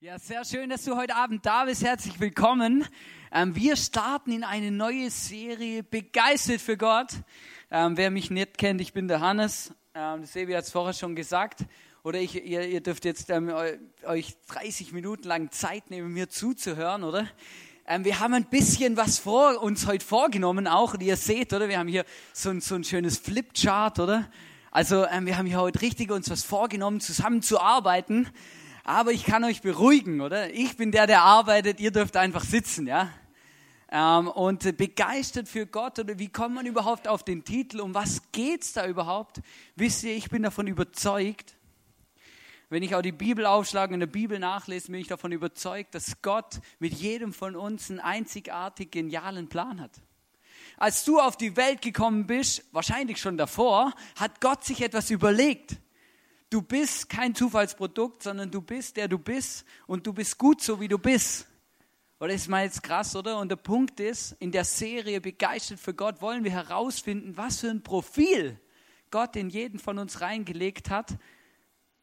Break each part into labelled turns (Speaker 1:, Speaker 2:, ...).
Speaker 1: Ja, sehr schön, dass du heute Abend da bist. Herzlich willkommen. Ähm, wir starten in eine neue Serie Begeistert für Gott. Ähm, wer mich nicht kennt, ich bin der Hannes. Ähm, das Sebi hat es vorher schon gesagt. Oder ich, ihr, ihr dürft jetzt ähm, euch 30 Minuten lang Zeit nehmen, mir zuzuhören, oder? Wir haben ein bisschen was vor uns heute vorgenommen auch. Und ihr seht, oder? Wir haben hier so ein, so ein schönes Flipchart, oder? Also wir haben hier heute richtig uns was vorgenommen, zusammenzuarbeiten. Aber ich kann euch beruhigen, oder? Ich bin der, der arbeitet, ihr dürft einfach sitzen, ja? Ähm, und begeistert für Gott, oder wie kommt man überhaupt auf den Titel? Um was geht's da überhaupt? Wisst ihr, ich bin davon überzeugt, wenn ich auch die Bibel aufschlage und in der Bibel nachlese, bin ich davon überzeugt, dass Gott mit jedem von uns einen einzigartig genialen Plan hat. Als du auf die Welt gekommen bist, wahrscheinlich schon davor, hat Gott sich etwas überlegt. Du bist kein Zufallsprodukt, sondern du bist der du bist und du bist gut so wie du bist. Oder ist mal jetzt krass, oder? Und der Punkt ist, in der Serie Begeistert für Gott wollen wir herausfinden, was für ein Profil Gott in jeden von uns reingelegt hat,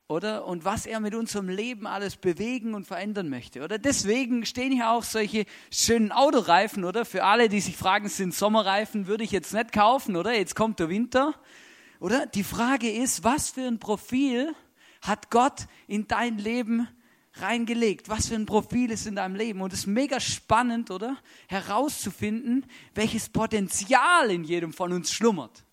Speaker 1: oder? Und was er mit unserem Leben alles bewegen und verändern möchte, oder? Deswegen stehen hier auch solche schönen Autoreifen, oder? Für alle, die sich fragen, sind Sommerreifen, würde ich jetzt nicht kaufen, oder? Jetzt kommt der Winter. Oder? Die Frage ist, was für ein Profil hat Gott in dein Leben reingelegt? Was für ein Profil ist in deinem Leben? Und es ist mega spannend, oder? Herauszufinden, welches Potenzial in jedem von uns schlummert.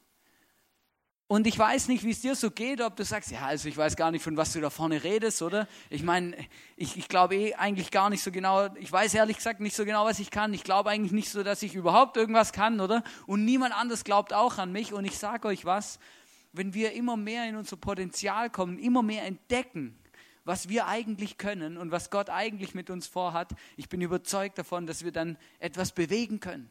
Speaker 1: Und ich weiß nicht, wie es dir so geht, ob du sagst, ja, also ich weiß gar nicht, von was du da vorne redest, oder? Ich meine, ich, ich glaube eh eigentlich gar nicht so genau, ich weiß ehrlich gesagt nicht so genau, was ich kann. Ich glaube eigentlich nicht so, dass ich überhaupt irgendwas kann, oder? Und niemand anders glaubt auch an mich. Und ich sage euch was, wenn wir immer mehr in unser Potenzial kommen, immer mehr entdecken, was wir eigentlich können und was Gott eigentlich mit uns vorhat, ich bin überzeugt davon, dass wir dann etwas bewegen können.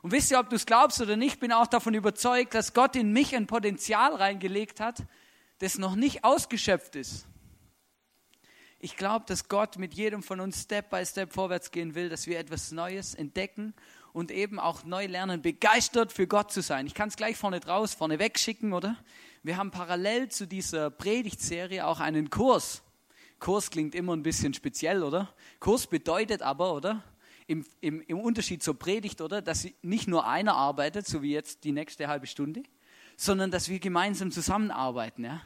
Speaker 1: Und wisst ihr, ob du es glaubst oder nicht, bin auch davon überzeugt, dass Gott in mich ein Potenzial reingelegt hat, das noch nicht ausgeschöpft ist. Ich glaube, dass Gott mit jedem von uns Step by Step vorwärts gehen will, dass wir etwas Neues entdecken und eben auch neu lernen, begeistert für Gott zu sein. Ich kann es gleich vorne draus, vorne wegschicken, oder? Wir haben parallel zu dieser Predigtserie auch einen Kurs. Kurs klingt immer ein bisschen speziell, oder? Kurs bedeutet aber, oder? im, im, im Unterschied zur Predigt, oder? Dass nicht nur einer arbeitet, so wie jetzt die nächste halbe Stunde, sondern dass wir gemeinsam zusammenarbeiten, ja?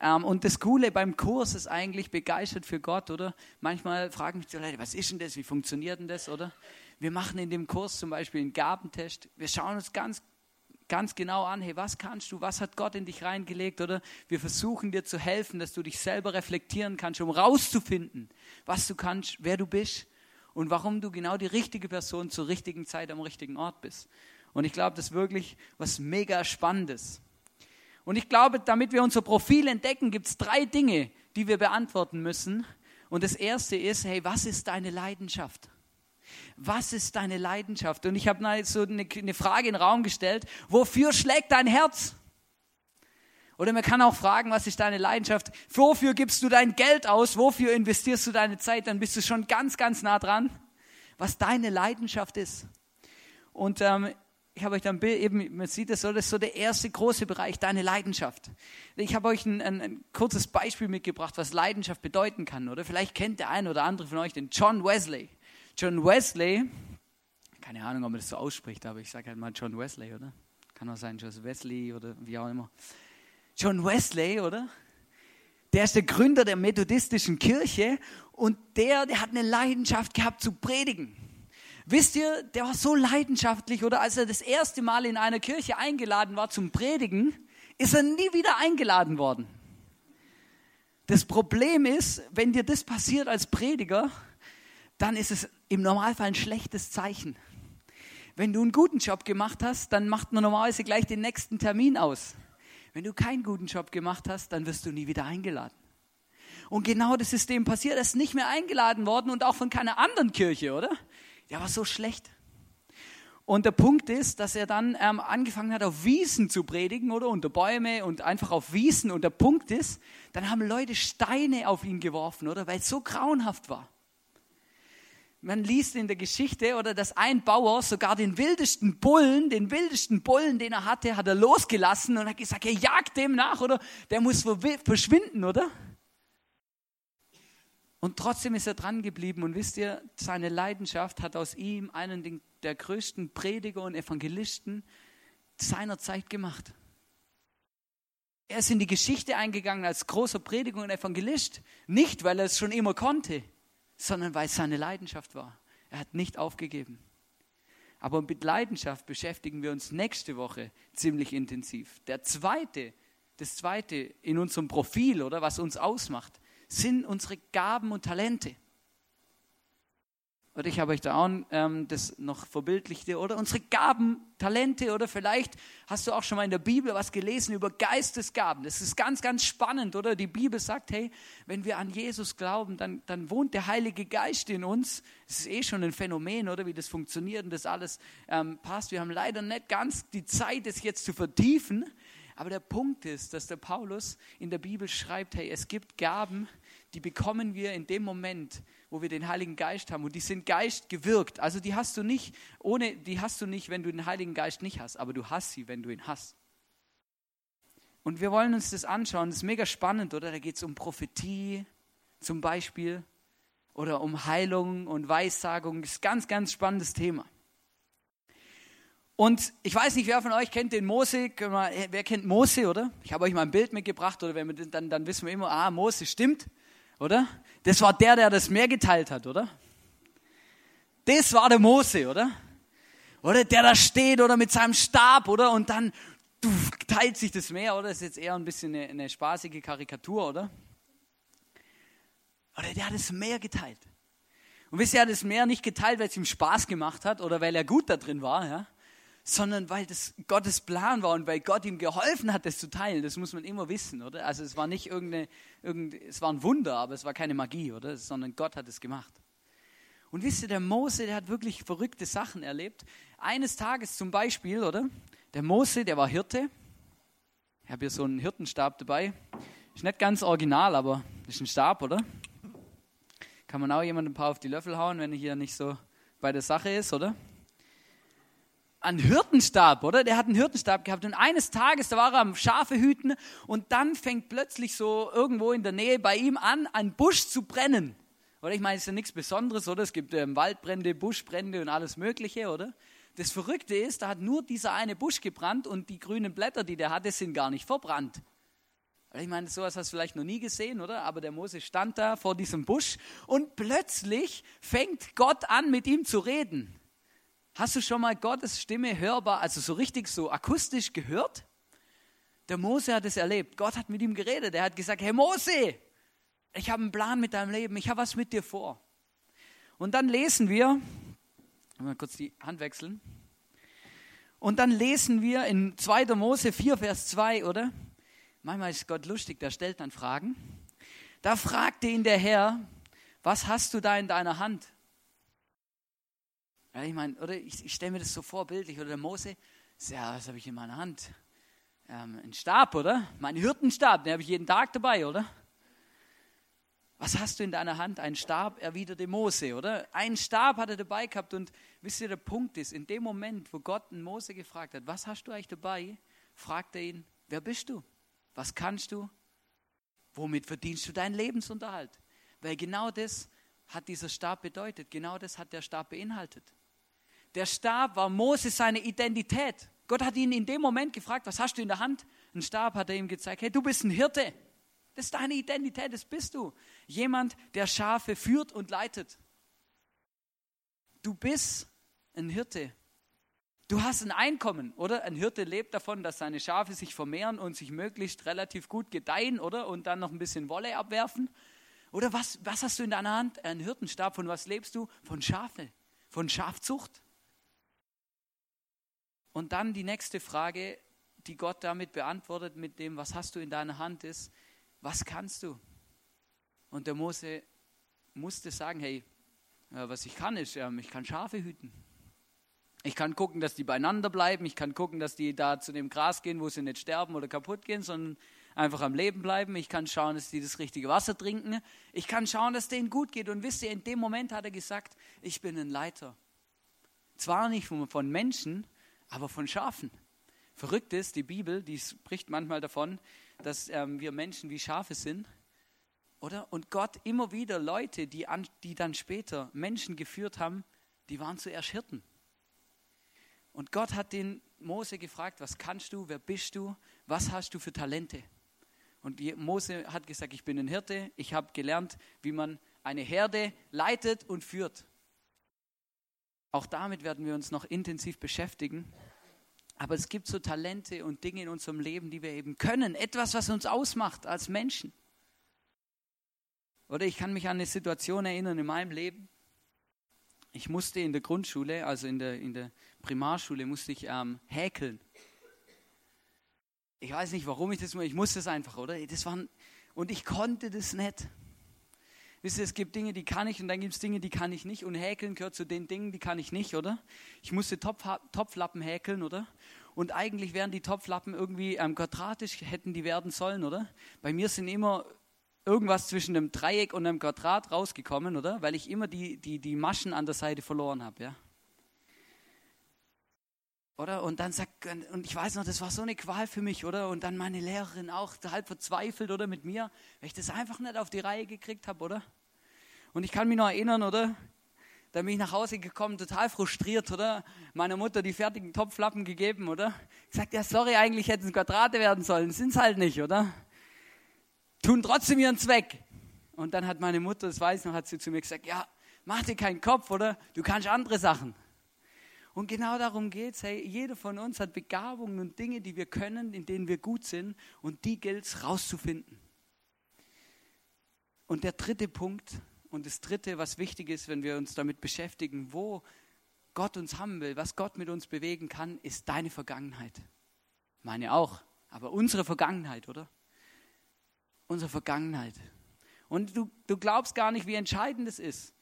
Speaker 1: Ähm, und das Coole beim Kurs ist eigentlich begeistert für Gott, oder? Manchmal fragen mich die Leute, was ist denn das? Wie funktioniert denn das, oder? Wir machen in dem Kurs zum Beispiel einen Gabentest. Wir schauen uns ganz ganz genau an, hey, was kannst du, was hat Gott in dich reingelegt, oder? Wir versuchen dir zu helfen, dass du dich selber reflektieren kannst, um rauszufinden, was du kannst, wer du bist und warum du genau die richtige Person zur richtigen Zeit am richtigen Ort bist. Und ich glaube, das ist wirklich was mega Spannendes. Und ich glaube, damit wir unser Profil entdecken, gibt es drei Dinge, die wir beantworten müssen. Und das erste ist, hey, was ist deine Leidenschaft? Was ist deine Leidenschaft? Und ich habe so eine, eine Frage in den Raum gestellt, wofür schlägt dein Herz? Oder man kann auch fragen, was ist deine Leidenschaft? Wofür gibst du dein Geld aus? Wofür investierst du deine Zeit? Dann bist du schon ganz, ganz nah dran, was deine Leidenschaft ist. Und ähm, ich habe euch dann eben, man sieht das so, das ist so der erste große Bereich, deine Leidenschaft. Ich habe euch ein, ein, ein, kurzes Beispiel mitgebracht, was Leidenschaft bedeuten kann. Oder vielleicht kennt der eine oder andere von euch den John Wesley. John Wesley, keine Ahnung, ob man das so ausspricht, aber ich sage halt mal John Wesley, oder? Kann auch sein, John Wesley oder wie auch immer. John Wesley, oder? Der ist der Gründer der methodistischen Kirche und der, der hat eine Leidenschaft gehabt zu predigen. Wisst ihr, der war so leidenschaftlich, oder als er das erste Mal in einer Kirche eingeladen war zum Predigen, ist er nie wieder eingeladen worden. Das Problem ist, wenn dir das passiert als Prediger, dann ist es im Normalfall ein schlechtes Zeichen. Wenn du einen guten Job gemacht hast, dann macht man normalerweise gleich den nächsten Termin aus. Wenn du keinen guten Job gemacht hast, dann wirst du nie wieder eingeladen. Und genau das ist dem passiert. Er ist nicht mehr eingeladen worden und auch von keiner anderen Kirche, oder? Der war so schlecht. Und der Punkt ist, dass er dann ähm, angefangen hat, auf Wiesen zu predigen, oder? Unter Bäume und einfach auf Wiesen. Und der Punkt ist, dann haben Leute Steine auf ihn geworfen, oder? Weil es so grauenhaft war man liest in der Geschichte, oder dass ein Bauer sogar den wildesten Bullen, den wildesten Bullen, den er hatte, hat er losgelassen und hat gesagt, er jagt dem nach, oder? Der muss verschwinden, oder? Und trotzdem ist er dran geblieben. Und wisst ihr, seine Leidenschaft hat aus ihm einen der größten Prediger und Evangelisten seiner Zeit gemacht. Er ist in die Geschichte eingegangen als großer Prediger und Evangelist, nicht weil er es schon immer konnte, sondern weil es seine Leidenschaft war. Er hat nicht aufgegeben. Aber mit Leidenschaft beschäftigen wir uns nächste Woche ziemlich intensiv. Der zweite, das zweite in unserem Profil oder was uns ausmacht, sind unsere Gaben und Talente. Oder ich habe euch da auch ähm, das noch verbildlichte. Oder unsere Gaben, Talente. Oder vielleicht hast du auch schon mal in der Bibel was gelesen über Geistesgaben. Das ist ganz, ganz spannend. Oder die Bibel sagt, hey, wenn wir an Jesus glauben, dann, dann wohnt der Heilige Geist in uns. Das ist eh schon ein Phänomen, oder wie das funktioniert und das alles ähm, passt. Wir haben leider nicht ganz die Zeit, das jetzt zu vertiefen. Aber der Punkt ist, dass der Paulus in der Bibel schreibt, hey, es gibt Gaben, die bekommen wir in dem Moment, wo wir den Heiligen Geist haben. Und die sind Geist gewirkt. Also die hast du nicht, ohne, die hast du nicht, wenn du den Heiligen Geist nicht hast, aber du hast sie, wenn du ihn hast. Und wir wollen uns das anschauen. Das ist mega spannend, oder? Da geht es um Prophetie zum Beispiel oder um Heilung und Weissagung. Das ist ein ganz, ganz spannendes Thema. Und ich weiß nicht, wer von euch kennt den Mose. Wer kennt Mose, oder? Ich habe euch mal ein Bild mitgebracht, oder wenn wir dann, dann wissen wir immer, ah, Mose stimmt, oder? Das war der, der das Meer geteilt hat, oder? Das war der Mose, oder? Oder der da steht, oder mit seinem Stab, oder? Und dann teilt sich das Meer, oder? Das ist jetzt eher ein bisschen eine, eine spaßige Karikatur, oder? Oder der hat das Meer geteilt. Und wisst ihr, er hat das Meer nicht geteilt, weil es ihm Spaß gemacht hat oder weil er gut da drin war, ja? Sondern weil das Gottes Plan war und weil Gott ihm geholfen hat, das zu teilen. Das muss man immer wissen, oder? Also es war nicht irgendeine, irgendeine, es war ein Wunder, aber es war keine Magie, oder? Sondern Gott hat es gemacht. Und wisst ihr, der Mose, der hat wirklich verrückte Sachen erlebt. Eines Tages zum Beispiel, oder? Der Mose, der war Hirte. Ich habe hier so einen Hirtenstab dabei. Ist nicht ganz original, aber ist ein Stab, oder? Kann man auch jemandem ein paar auf die Löffel hauen, wenn er hier nicht so bei der Sache ist, oder? Einen Hirtenstab, oder? Der hat einen Hirtenstab gehabt und eines Tages, da war er am Schafe hüten und dann fängt plötzlich so irgendwo in der Nähe bei ihm an, ein Busch zu brennen. Oder ich meine, es ist ja nichts Besonderes, oder? Es gibt ähm, Waldbrände, Buschbrände und alles Mögliche, oder? Das Verrückte ist, da hat nur dieser eine Busch gebrannt und die grünen Blätter, die der hatte, sind gar nicht verbrannt. Ich meine, sowas hast du vielleicht noch nie gesehen, oder? Aber der Mose stand da vor diesem Busch und plötzlich fängt Gott an, mit ihm zu reden. Hast du schon mal Gottes Stimme hörbar, also so richtig so akustisch gehört? Der Mose hat es erlebt. Gott hat mit ihm geredet. Er hat gesagt, hey Mose, ich habe einen Plan mit deinem Leben. Ich habe was mit dir vor. Und dann lesen wir, mal kurz die Hand wechseln. Und dann lesen wir in 2. Mose 4, Vers 2, oder? Manchmal ist Gott lustig, der stellt dann Fragen. Da fragte ihn der Herr, was hast du da in deiner Hand? Ja, ich meine, oder ich, ich stelle mir das so vorbildlich, oder der Mose, ja, was habe ich in meiner Hand? Ähm, ein Stab, oder? Mein Hirtenstab, den habe ich jeden Tag dabei, oder? Was hast du in deiner Hand? Ein Stab, erwiderte Mose, oder? Ein Stab hat er dabei gehabt und wisst ihr, der Punkt ist, in dem Moment, wo Gott einen Mose gefragt hat, was hast du eigentlich dabei, fragt er ihn, wer bist du? Was kannst du? Womit verdienst du deinen Lebensunterhalt? Weil genau das hat dieser Stab bedeutet, genau das hat der Stab beinhaltet. Der Stab war Moses seine Identität. Gott hat ihn in dem Moment gefragt, was hast du in der Hand? Ein Stab hat er ihm gezeigt, hey, du bist ein Hirte. Das ist deine Identität, das bist du. Jemand, der Schafe führt und leitet. Du bist ein Hirte. Du hast ein Einkommen, oder? Ein Hirte lebt davon, dass seine Schafe sich vermehren und sich möglichst relativ gut gedeihen, oder? Und dann noch ein bisschen Wolle abwerfen. Oder was, was hast du in deiner Hand? Ein Hirtenstab. Von was lebst du? Von Schafe. Von Schafzucht. Und dann die nächste Frage, die Gott damit beantwortet mit dem, was hast du in deiner Hand, ist, was kannst du? Und der Mose musste sagen, hey, was ich kann ist, ich kann Schafe hüten. Ich kann gucken, dass die beieinander bleiben. Ich kann gucken, dass die da zu dem Gras gehen, wo sie nicht sterben oder kaputt gehen, sondern einfach am Leben bleiben. Ich kann schauen, dass die das richtige Wasser trinken. Ich kann schauen, dass denen gut geht. Und wisst ihr, in dem Moment hat er gesagt, ich bin ein Leiter. Zwar nicht von Menschen, aber von Schafen. Verrückt ist, die Bibel, die spricht manchmal davon, dass ähm, wir Menschen wie Schafe sind. Oder? Und Gott immer wieder Leute, die, an, die dann später Menschen geführt haben, die waren zuerst Hirten. Und Gott hat den Mose gefragt, was kannst du, wer bist du, was hast du für Talente? Und Mose hat gesagt, ich bin ein Hirte, ich habe gelernt, wie man eine Herde leitet und führt. Auch damit werden wir uns noch intensiv beschäftigen. Aber es gibt so Talente und Dinge in unserem Leben, die wir eben können. Etwas, was uns ausmacht als Menschen. Oder ich kann mich an eine Situation erinnern in meinem Leben. Ich musste in der Grundschule, also in der, in der Primarschule, musste ich ähm, häkeln. Ich weiß nicht, warum ich das. Ich musste es einfach, oder? Das waren, und ich konnte das nicht. Wisst ihr, es gibt Dinge, die kann ich und dann gibt es Dinge, die kann ich nicht. Und häkeln gehört zu den Dingen, die kann ich nicht, oder? Ich musste Topf, Topflappen häkeln, oder? Und eigentlich wären die Topflappen irgendwie ähm, quadratisch, hätten die werden sollen, oder? Bei mir sind immer irgendwas zwischen einem Dreieck und einem Quadrat rausgekommen, oder? Weil ich immer die, die, die Maschen an der Seite verloren habe, ja? Oder? Und dann sagt, und ich weiß noch, das war so eine Qual für mich, oder? Und dann meine Lehrerin auch halb verzweifelt, oder? Mit mir, weil ich das einfach nicht auf die Reihe gekriegt habe, oder? Und ich kann mich noch erinnern, oder? Da bin ich nach Hause gekommen, total frustriert, oder? Meiner Mutter die fertigen Topflappen gegeben, oder? Gesagt, ja, sorry, eigentlich hätten es Quadrate werden sollen, sind es halt nicht, oder? Tun trotzdem ihren Zweck. Und dann hat meine Mutter, das weiß ich noch, hat sie zu mir gesagt, ja, mach dir keinen Kopf, oder? Du kannst andere Sachen. Und genau darum geht es. Hey, jeder von uns hat Begabungen und Dinge, die wir können, in denen wir gut sind. Und die gilt es rauszufinden. Und der dritte Punkt und das dritte, was wichtig ist, wenn wir uns damit beschäftigen, wo Gott uns haben will, was Gott mit uns bewegen kann, ist deine Vergangenheit. Meine auch, aber unsere Vergangenheit, oder? Unsere Vergangenheit. Und du, du glaubst gar nicht, wie entscheidend es ist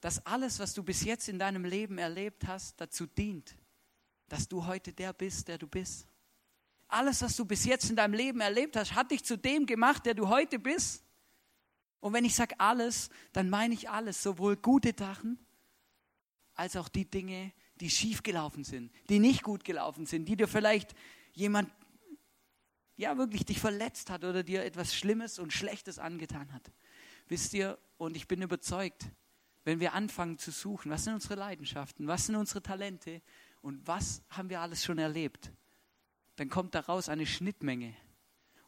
Speaker 1: dass alles, was du bis jetzt in deinem Leben erlebt hast, dazu dient, dass du heute der bist, der du bist. Alles, was du bis jetzt in deinem Leben erlebt hast, hat dich zu dem gemacht, der du heute bist. Und wenn ich sage alles, dann meine ich alles, sowohl gute Sachen als auch die Dinge, die schiefgelaufen sind, die nicht gut gelaufen sind, die dir vielleicht jemand ja wirklich dich verletzt hat oder dir etwas Schlimmes und Schlechtes angetan hat. Wisst ihr, und ich bin überzeugt, wenn wir anfangen zu suchen, was sind unsere Leidenschaften, was sind unsere Talente und was haben wir alles schon erlebt, dann kommt daraus eine Schnittmenge.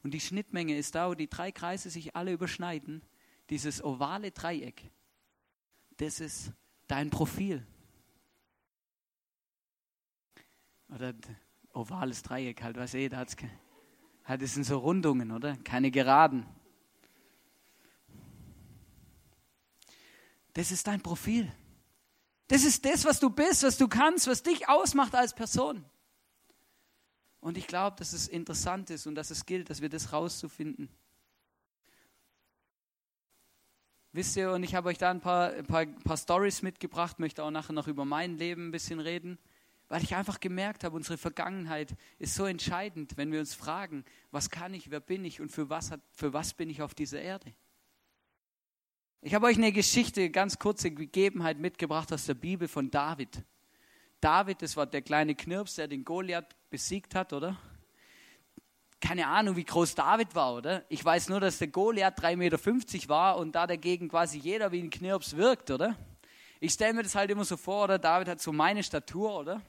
Speaker 1: Und die Schnittmenge ist da, wo die drei Kreise sich alle überschneiden, dieses ovale Dreieck. Das ist dein Profil. Oder ovales Dreieck, halt, was eh, da hat's, halt, das sind so Rundungen, oder? Keine Geraden. Das ist dein Profil. Das ist das, was du bist, was du kannst, was dich ausmacht als Person. Und ich glaube, dass es interessant ist und dass es gilt, dass wir das rauszufinden. Wisst ihr, und ich habe euch da ein paar, ein paar, paar Stories mitgebracht, möchte auch nachher noch über mein Leben ein bisschen reden, weil ich einfach gemerkt habe, unsere Vergangenheit ist so entscheidend, wenn wir uns fragen, was kann ich, wer bin ich und für was, hat, für was bin ich auf dieser Erde. Ich habe euch eine Geschichte, ganz kurze Gegebenheit mitgebracht aus der Bibel von David. David, das war der kleine Knirps, der den Goliath besiegt hat, oder? Keine Ahnung, wie groß David war, oder? Ich weiß nur, dass der Goliath 3,50 Meter war und da dagegen quasi jeder wie ein Knirps wirkt, oder? Ich stelle mir das halt immer so vor, oder? David hat so meine Statur, oder?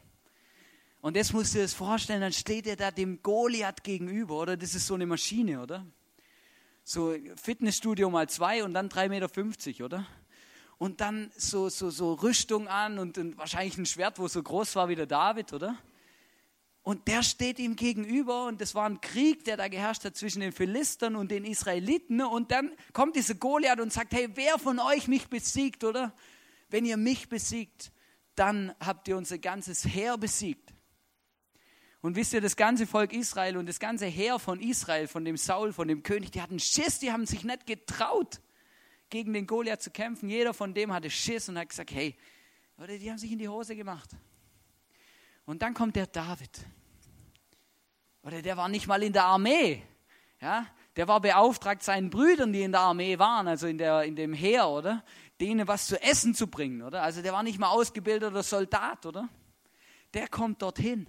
Speaker 1: Und jetzt musst du dir das vorstellen, dann steht er da dem Goliath gegenüber, oder? Das ist so eine Maschine, oder? So Fitnessstudio mal zwei und dann 3,50 Meter, oder? Und dann so, so, so Rüstung an und, und wahrscheinlich ein Schwert, wo so groß war wie der David, oder? Und der steht ihm gegenüber und das war ein Krieg, der da geherrscht hat zwischen den Philistern und den Israeliten. Und dann kommt dieser Goliath und sagt, hey, wer von euch mich besiegt, oder? Wenn ihr mich besiegt, dann habt ihr unser ganzes Heer besiegt. Und wisst ihr, das ganze Volk Israel und das ganze Heer von Israel, von dem Saul, von dem König, die hatten Schiss, die haben sich nicht getraut, gegen den Goliath zu kämpfen. Jeder von dem hatte Schiss und hat gesagt, hey, oder die haben sich in die Hose gemacht. Und dann kommt der David. Oder der war nicht mal in der Armee. Ja, der war beauftragt, seinen Brüdern, die in der Armee waren, also in, der, in dem Heer, oder? Denen was zu essen zu bringen, oder? Also der war nicht mal ausgebildeter Soldat, oder? Der kommt dorthin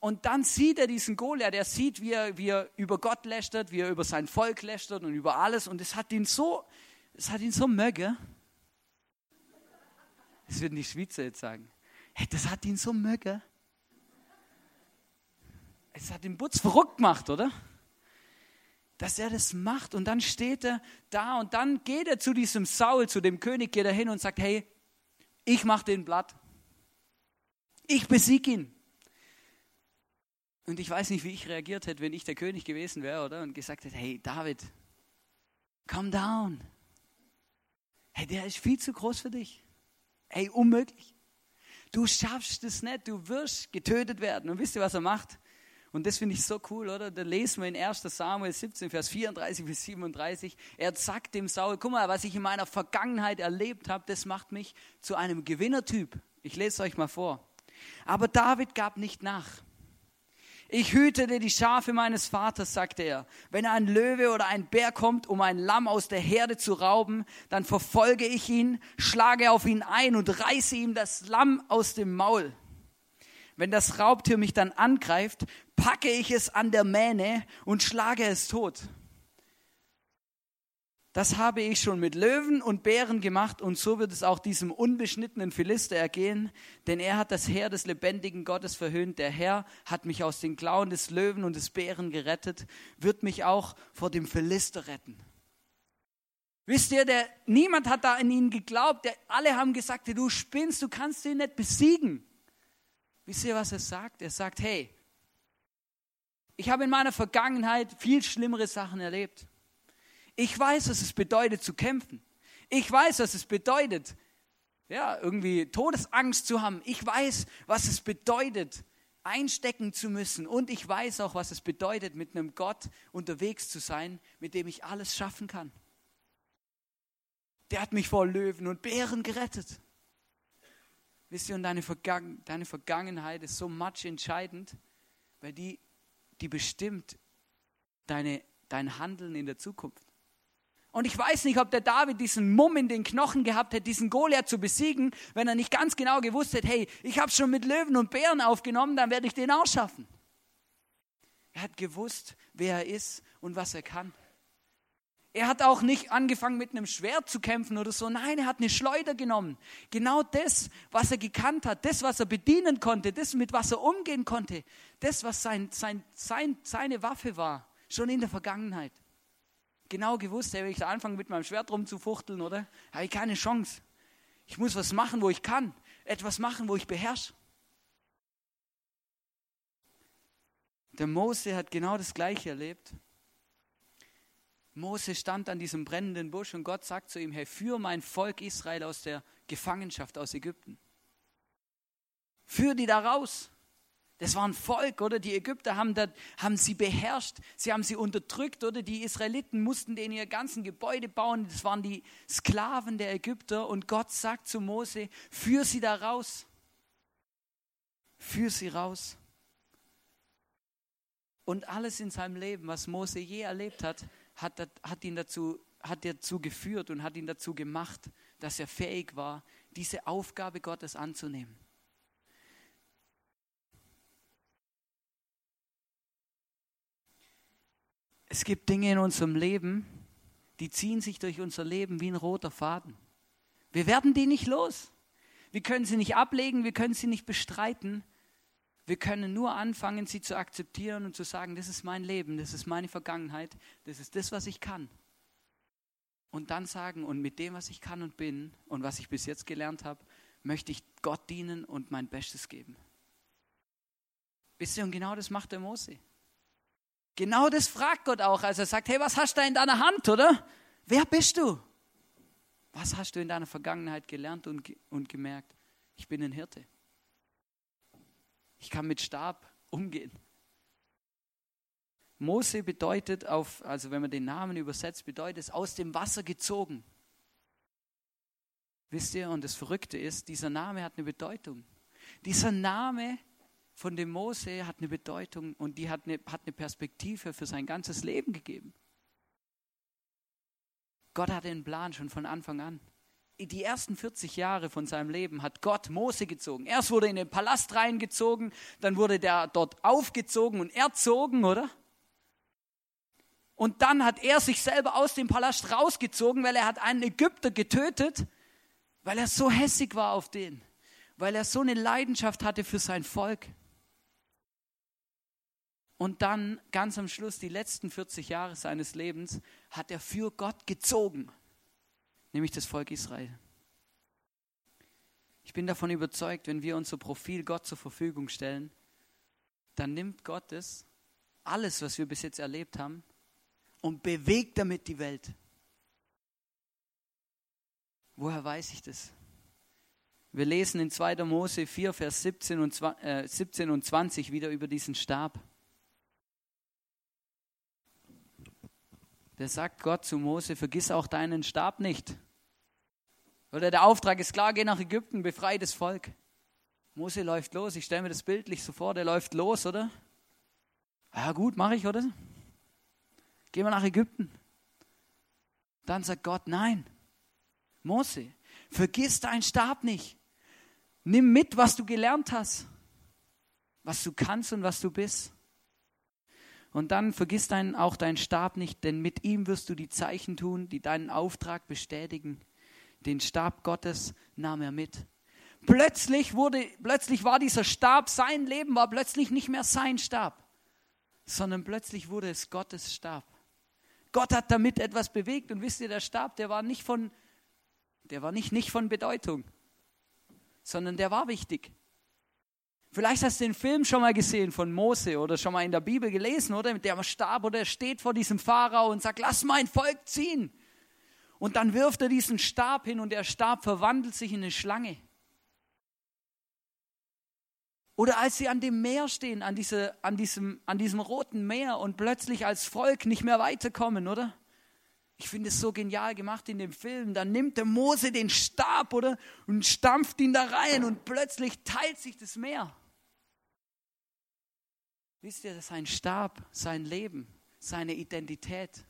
Speaker 1: Und dann sieht er diesen Goliath, er sieht, wie er, wie er über Gott lästert, wie er über sein Volk lästert und über alles. Und es hat ihn so, es hat ihn so möge. Das würden die Schweizer jetzt sagen. Hey, das hat ihn so möge. Es hat den Butz verrückt gemacht, oder? Dass er das macht und dann steht er da und dann geht er zu diesem Saul, zu dem König, geht er hin und sagt, hey, ich mache den Blatt. Ich besiege ihn. Und ich weiß nicht, wie ich reagiert hätte, wenn ich der König gewesen wäre, oder? Und gesagt hätte, hey David, calm down. Hey, der ist viel zu groß für dich. Hey, unmöglich. Du schaffst es nicht, du wirst getötet werden. Und wisst ihr, was er macht? Und das finde ich so cool, oder? Da lesen wir in 1 Samuel 17, Vers 34 bis 37. Er sagt dem Saul, guck mal, was ich in meiner Vergangenheit erlebt habe, das macht mich zu einem Gewinnertyp. Ich lese euch mal vor. Aber David gab nicht nach. Ich hütete die Schafe meines Vaters, sagte er. Wenn ein Löwe oder ein Bär kommt, um ein Lamm aus der Herde zu rauben, dann verfolge ich ihn, schlage auf ihn ein und reiße ihm das Lamm aus dem Maul. Wenn das Raubtier mich dann angreift, packe ich es an der Mähne und schlage es tot. Das habe ich schon mit Löwen und Bären gemacht und so wird es auch diesem unbeschnittenen Philister ergehen, denn er hat das Heer des lebendigen Gottes verhöhnt. Der Herr hat mich aus den Klauen des Löwen und des Bären gerettet, wird mich auch vor dem Philister retten. Wisst ihr, der, niemand hat da an ihn geglaubt. Der, alle haben gesagt, du spinnst, du kannst ihn nicht besiegen. Wisst ihr, was er sagt? Er sagt, hey, ich habe in meiner Vergangenheit viel schlimmere Sachen erlebt. Ich weiß, was es bedeutet zu kämpfen. Ich weiß, was es bedeutet, ja, irgendwie Todesangst zu haben. Ich weiß, was es bedeutet, einstecken zu müssen. Und ich weiß auch, was es bedeutet, mit einem Gott unterwegs zu sein, mit dem ich alles schaffen kann. Der hat mich vor Löwen und Bären gerettet. Wisst ihr, und deine, Vergangen deine Vergangenheit ist so much entscheidend, weil die, die bestimmt deine, dein Handeln in der Zukunft. Und ich weiß nicht, ob der David diesen Mumm in den Knochen gehabt hätte, diesen Goliath zu besiegen, wenn er nicht ganz genau gewusst hätte, hey, ich habe schon mit Löwen und Bären aufgenommen, dann werde ich den auch schaffen. Er hat gewusst, wer er ist und was er kann. Er hat auch nicht angefangen mit einem Schwert zu kämpfen oder so. Nein, er hat eine Schleuder genommen. Genau das, was er gekannt hat, das, was er bedienen konnte, das, mit was er umgehen konnte, das, was sein, sein, sein, seine Waffe war, schon in der Vergangenheit genau gewusst, wenn ich anfange mit meinem Schwert rumzufuchteln, oder? Habe ich keine Chance. Ich muss was machen, wo ich kann. Etwas machen, wo ich beherrsche. Der Mose hat genau das Gleiche erlebt. Mose stand an diesem brennenden Busch und Gott sagt zu ihm, hey, führ mein Volk Israel aus der Gefangenschaft aus Ägypten. Führ die da raus. Das war ein Volk, oder? Die Ägypter haben, das, haben sie beherrscht, sie haben sie unterdrückt, oder? Die Israeliten mussten denen ihr ganzen Gebäude bauen. Das waren die Sklaven der Ägypter. Und Gott sagt zu Mose: Führ sie da raus. Führ sie raus. Und alles in seinem Leben, was Mose je erlebt hat, hat, hat ihn dazu, hat dazu geführt und hat ihn dazu gemacht, dass er fähig war, diese Aufgabe Gottes anzunehmen. Es gibt Dinge in unserem Leben, die ziehen sich durch unser Leben wie ein roter Faden. Wir werden die nicht los. Wir können sie nicht ablegen, wir können sie nicht bestreiten. Wir können nur anfangen, sie zu akzeptieren und zu sagen, das ist mein Leben, das ist meine Vergangenheit, das ist das, was ich kann. Und dann sagen, und mit dem, was ich kann und bin und was ich bis jetzt gelernt habe, möchte ich Gott dienen und mein Bestes geben. Wisst ihr, und genau das macht der Mose. Genau das fragt Gott auch, als er sagt, hey, was hast du da in deiner Hand, oder? Wer bist du? Was hast du in deiner Vergangenheit gelernt und, und gemerkt? Ich bin ein Hirte. Ich kann mit Stab umgehen. Mose bedeutet auf, also wenn man den Namen übersetzt, bedeutet es aus dem Wasser gezogen. Wisst ihr, und das Verrückte ist, dieser Name hat eine Bedeutung. Dieser Name von dem Mose hat eine Bedeutung und die hat eine, hat eine Perspektive für sein ganzes Leben gegeben. Gott hatte einen Plan schon von Anfang an. die ersten 40 Jahre von seinem Leben hat Gott Mose gezogen. Erst wurde in den Palast reingezogen, dann wurde der dort aufgezogen und erzogen, oder? Und dann hat er sich selber aus dem Palast rausgezogen, weil er hat einen Ägypter getötet, weil er so hässig war auf den, weil er so eine Leidenschaft hatte für sein Volk. Und dann ganz am Schluss, die letzten 40 Jahre seines Lebens, hat er für Gott gezogen, nämlich das Volk Israel. Ich bin davon überzeugt, wenn wir unser Profil Gott zur Verfügung stellen, dann nimmt Gott es, alles, was wir bis jetzt erlebt haben, und bewegt damit die Welt. Woher weiß ich das? Wir lesen in 2. Mose 4, Vers 17 und, 17 äh, und 20 wieder über diesen Stab. Da sagt Gott zu Mose, vergiss auch deinen Stab nicht. Oder der Auftrag ist klar, geh nach Ägypten, befreie das Volk. Mose läuft los, ich stelle mir das bildlich so vor, der läuft los, oder? Ja gut, mache ich, oder? Gehen wir nach Ägypten. Dann sagt Gott, nein, Mose, vergiss deinen Stab nicht. Nimm mit, was du gelernt hast, was du kannst und was du bist. Und dann vergiss dein, auch deinen Stab nicht, denn mit ihm wirst du die Zeichen tun, die deinen Auftrag bestätigen. Den Stab Gottes nahm er mit. Plötzlich wurde, plötzlich war dieser Stab, sein Leben war plötzlich nicht mehr sein Stab, sondern plötzlich wurde es Gottes Stab. Gott hat damit etwas bewegt und wisst ihr, der Stab, der war nicht von, der war nicht, nicht von Bedeutung, sondern der war wichtig. Vielleicht hast du den Film schon mal gesehen von Mose oder schon mal in der Bibel gelesen, oder? Mit dem Stab oder er steht vor diesem Pharao und sagt, lass mein Volk ziehen. Und dann wirft er diesen Stab hin und der Stab verwandelt sich in eine Schlange. Oder als sie an dem Meer stehen, an, diese, an, diesem, an diesem roten Meer und plötzlich als Volk nicht mehr weiterkommen, oder? Ich finde es so genial gemacht in dem Film. Dann nimmt der Mose den Stab, oder? Und stampft ihn da rein und plötzlich teilt sich das Meer. Wisst ihr, sein Stab, sein Leben, seine Identität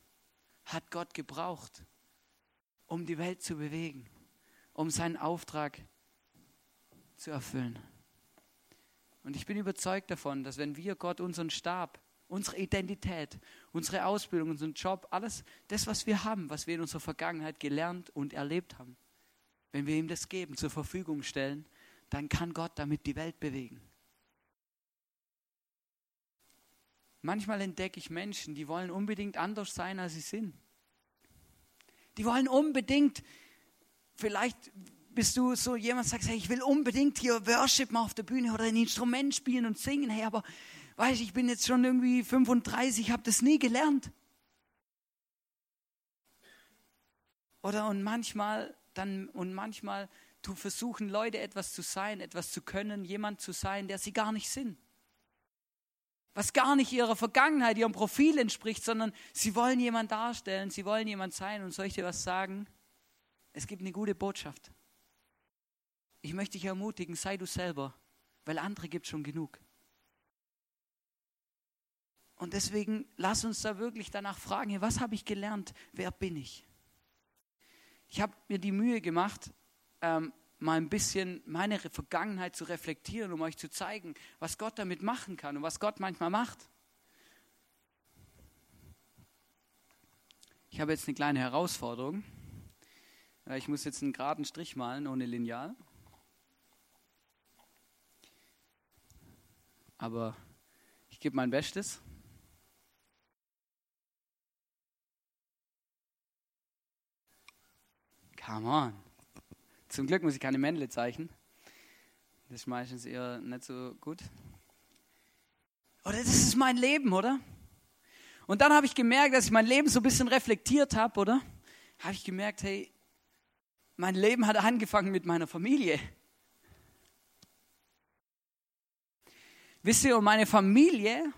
Speaker 1: hat Gott gebraucht, um die Welt zu bewegen, um seinen Auftrag zu erfüllen. Und ich bin überzeugt davon, dass wenn wir Gott unseren Stab, unsere Identität, unsere Ausbildung, unseren Job, alles, das, was wir haben, was wir in unserer Vergangenheit gelernt und erlebt haben, wenn wir ihm das geben, zur Verfügung stellen, dann kann Gott damit die Welt bewegen. Manchmal entdecke ich Menschen, die wollen unbedingt anders sein, als sie sind. Die wollen unbedingt, vielleicht bist du so jemand, der sagt, hey, ich will unbedingt hier Worship mal auf der Bühne oder ein Instrument spielen und singen, hey, aber weißt, ich bin jetzt schon irgendwie 35, habe das nie gelernt. Oder und manchmal dann und manchmal versuchen Leute etwas zu sein, etwas zu können, jemand zu sein, der sie gar nicht sind. Was gar nicht ihrer Vergangenheit, ihrem Profil entspricht, sondern sie wollen jemand darstellen, sie wollen jemand sein und soll ich dir was sagen? Es gibt eine gute Botschaft. Ich möchte dich ermutigen, sei du selber, weil andere gibt schon genug. Und deswegen lass uns da wirklich danach fragen, was habe ich gelernt, wer bin ich? Ich habe mir die Mühe gemacht, ähm, mal ein bisschen meine Vergangenheit zu reflektieren, um euch zu zeigen, was Gott damit machen kann und was Gott manchmal macht. Ich habe jetzt eine kleine Herausforderung. Ich muss jetzt einen geraden Strich malen ohne Lineal. aber ich gebe mein Bestes. Come on. Zum Glück muss ich keine Männle zeichnen. Das ist meistens eher nicht so gut. Oder das ist mein Leben, oder? Und dann habe ich gemerkt, dass ich mein Leben so ein bisschen reflektiert habe, oder? Habe ich gemerkt, hey, mein Leben hat angefangen mit meiner Familie. Wisst ihr, meine Familie,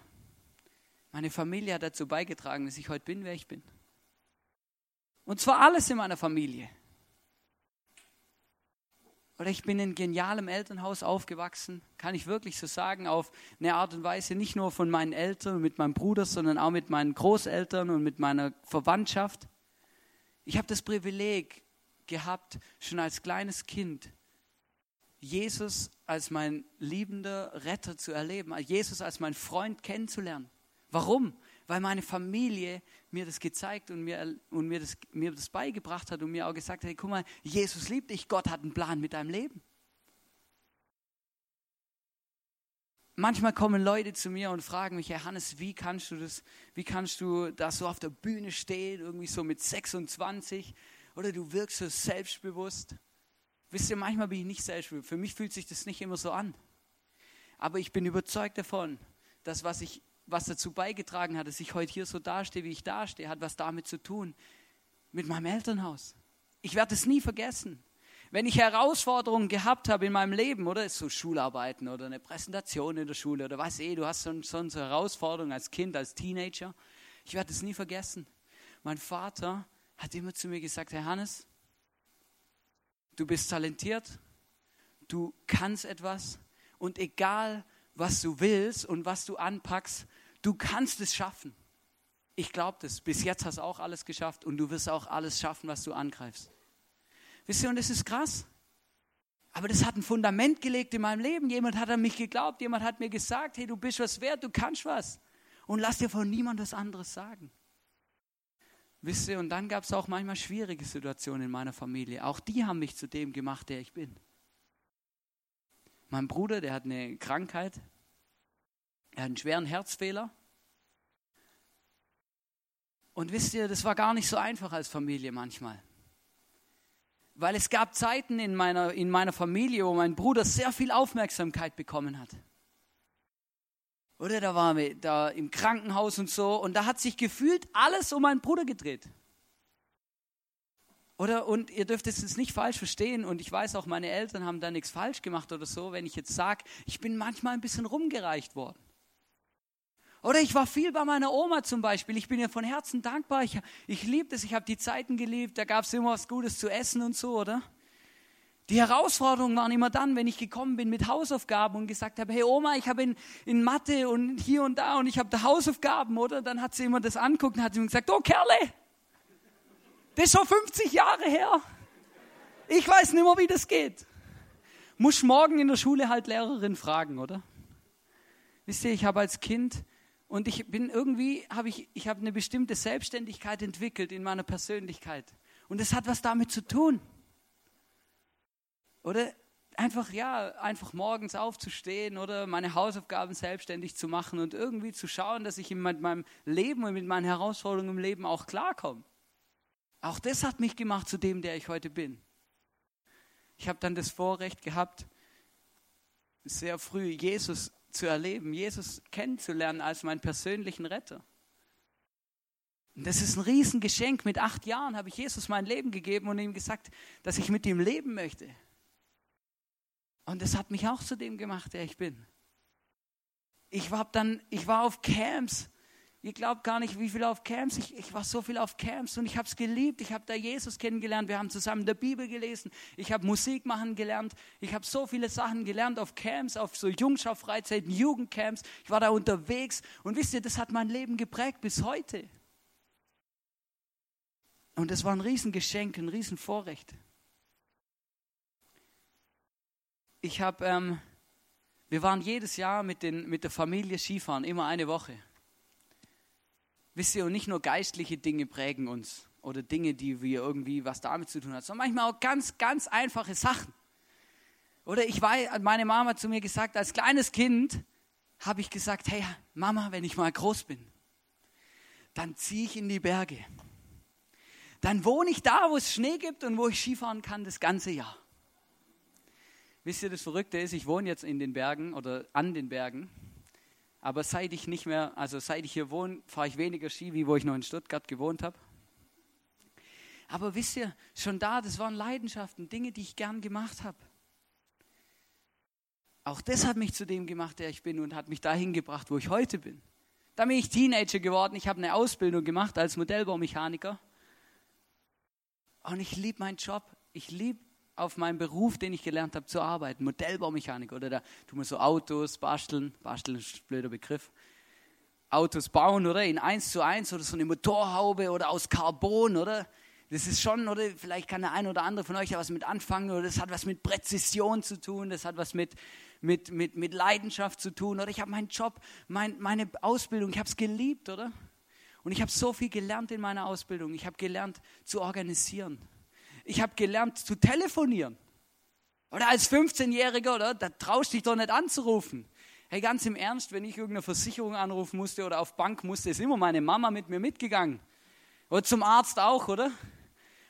Speaker 1: meine Familie hat dazu beigetragen, dass ich heute bin, wer ich bin. Und zwar alles in meiner Familie. Oder ich bin in genialem Elternhaus aufgewachsen, kann ich wirklich so sagen, auf eine Art und Weise, nicht nur von meinen Eltern und mit meinem Bruder, sondern auch mit meinen Großeltern und mit meiner Verwandtschaft. Ich habe das Privileg gehabt, schon als kleines Kind, Jesus als mein liebender Retter zu erleben, Jesus als mein Freund kennenzulernen. Warum? Weil meine Familie mir das gezeigt und mir, und mir, das, mir das beigebracht hat und mir auch gesagt hat, hey, guck mal, Jesus liebt dich, Gott hat einen Plan mit deinem Leben. Manchmal kommen Leute zu mir und fragen mich, Herr Hannes, wie kannst du das, wie kannst du da so auf der Bühne stehen, irgendwie so mit 26 oder du wirkst so selbstbewusst. Wisst ihr, manchmal bin ich nicht selbstbewusst. Für mich fühlt sich das nicht immer so an. Aber ich bin überzeugt davon, dass was, ich, was dazu beigetragen hat, dass ich heute hier so dastehe, wie ich dastehe, hat was damit zu tun. Mit meinem Elternhaus. Ich werde es nie vergessen. Wenn ich Herausforderungen gehabt habe in meinem Leben, oder so Schularbeiten oder eine Präsentation in der Schule oder was eh, du hast so, so eine Herausforderung als Kind, als Teenager, ich werde es nie vergessen. Mein Vater hat immer zu mir gesagt, Herr Hannes, du bist talentiert, du kannst etwas und egal was du willst und was du anpackst, du kannst es schaffen. Ich glaube das. Bis jetzt hast du auch alles geschafft und du wirst auch alles schaffen, was du angreifst. Wisst ihr, und das ist krass. Aber das hat ein Fundament gelegt in meinem Leben. Jemand hat an mich geglaubt, jemand hat mir gesagt, hey, du bist was wert, du kannst was. Und lass dir von niemand was anderes sagen. Wisst ihr, und dann gab es auch manchmal schwierige Situationen in meiner Familie. Auch die haben mich zu dem gemacht, der ich bin. Mein Bruder, der hat eine Krankheit. Er hat einen schweren Herzfehler. Und wisst ihr, das war gar nicht so einfach als Familie manchmal. Weil es gab Zeiten in meiner, in meiner Familie, wo mein Bruder sehr viel Aufmerksamkeit bekommen hat. Oder da waren wir da im Krankenhaus und so und da hat sich gefühlt alles um meinen Bruder gedreht. Oder, und ihr dürft es jetzt nicht falsch verstehen und ich weiß auch, meine Eltern haben da nichts falsch gemacht oder so, wenn ich jetzt sage, ich bin manchmal ein bisschen rumgereicht worden. Oder ich war viel bei meiner Oma zum Beispiel. Ich bin ihr von Herzen dankbar. Ich, ich liebe das. Ich habe die Zeiten geliebt. Da gab es immer was Gutes zu essen und so, oder? Die Herausforderungen waren immer dann, wenn ich gekommen bin mit Hausaufgaben und gesagt habe, hey Oma, ich habe in, in Mathe und hier und da und ich habe da Hausaufgaben, oder? Dann hat sie immer das anguckt und hat sie gesagt, oh Kerle, das ist schon 50 Jahre her. Ich weiß nicht mehr, wie das geht. Muss morgen in der Schule halt Lehrerin fragen, oder? Wisst ihr, ich habe als Kind und ich bin irgendwie, habe ich, ich habe eine bestimmte Selbstständigkeit entwickelt in meiner Persönlichkeit. Und das hat was damit zu tun. Oder einfach, ja, einfach morgens aufzustehen oder meine Hausaufgaben selbstständig zu machen und irgendwie zu schauen, dass ich mit meinem Leben und mit meinen Herausforderungen im Leben auch klarkomme. Auch das hat mich gemacht zu dem, der ich heute bin. Ich habe dann das Vorrecht gehabt, sehr früh Jesus zu erleben, Jesus kennenzulernen als meinen persönlichen Retter. Das ist ein Riesengeschenk. Mit acht Jahren habe ich Jesus mein Leben gegeben und ihm gesagt, dass ich mit ihm leben möchte. Und das hat mich auch zu dem gemacht, der ich bin. Ich war, dann, ich war auf Camps. Ihr glaubt gar nicht, wie viel auf Camps. Ich, ich war so viel auf Camps und ich habe es geliebt. Ich habe da Jesus kennengelernt. Wir haben zusammen der Bibel gelesen. Ich habe Musik machen gelernt. Ich habe so viele Sachen gelernt auf Camps, auf so Jungschau-Freizeiten, Jugendcamps. Ich war da unterwegs. Und wisst ihr, das hat mein Leben geprägt bis heute. Und das war ein Riesengeschenk, ein Riesenvorrecht ich habe, ähm, wir waren jedes Jahr mit, den, mit der Familie Skifahren, immer eine Woche. Wisst ihr, und nicht nur geistliche Dinge prägen uns oder Dinge, die wir irgendwie was damit zu tun haben, sondern manchmal auch ganz, ganz einfache Sachen. Oder ich weiß, meine Mama hat zu mir gesagt, als kleines Kind habe ich gesagt, hey Mama, wenn ich mal groß bin, dann ziehe ich in die Berge. Dann wohne ich da, wo es Schnee gibt und wo ich Skifahren kann das ganze Jahr. Wisst ihr, das Verrückte ist, ich wohne jetzt in den Bergen oder an den Bergen. Aber seit ich nicht mehr, also seit ich hier wohne, fahre ich weniger Ski, wie wo ich noch in Stuttgart gewohnt habe. Aber wisst ihr, schon da, das waren Leidenschaften, Dinge, die ich gern gemacht habe. Auch das hat mich zu dem gemacht, der ich bin und hat mich dahin gebracht, wo ich heute bin. Dann bin ich Teenager geworden, ich habe eine Ausbildung gemacht als Modellbaumechaniker. Und ich liebe meinen Job. Ich liebe auf meinen Beruf, den ich gelernt habe, zu arbeiten. Modellbaumechaniker oder da tun wir so Autos basteln. Basteln ist ein blöder Begriff. Autos bauen, oder? In eins zu eins oder so eine Motorhaube oder aus Carbon, oder? Das ist schon, oder vielleicht kann der ein oder andere von euch ja was mit anfangen, oder das hat was mit Präzision zu tun, das hat was mit, mit, mit, mit Leidenschaft zu tun, oder ich habe meinen Job, mein, meine Ausbildung, ich habe es geliebt, oder? Und ich habe so viel gelernt in meiner Ausbildung. Ich habe gelernt zu organisieren. Ich habe gelernt zu telefonieren. Oder als 15-Jähriger, oder? Da traust dich doch nicht anzurufen. Hey, ganz im Ernst, wenn ich irgendeine Versicherung anrufen musste oder auf Bank musste, ist immer meine Mama mit mir mitgegangen. Oder zum Arzt auch, oder?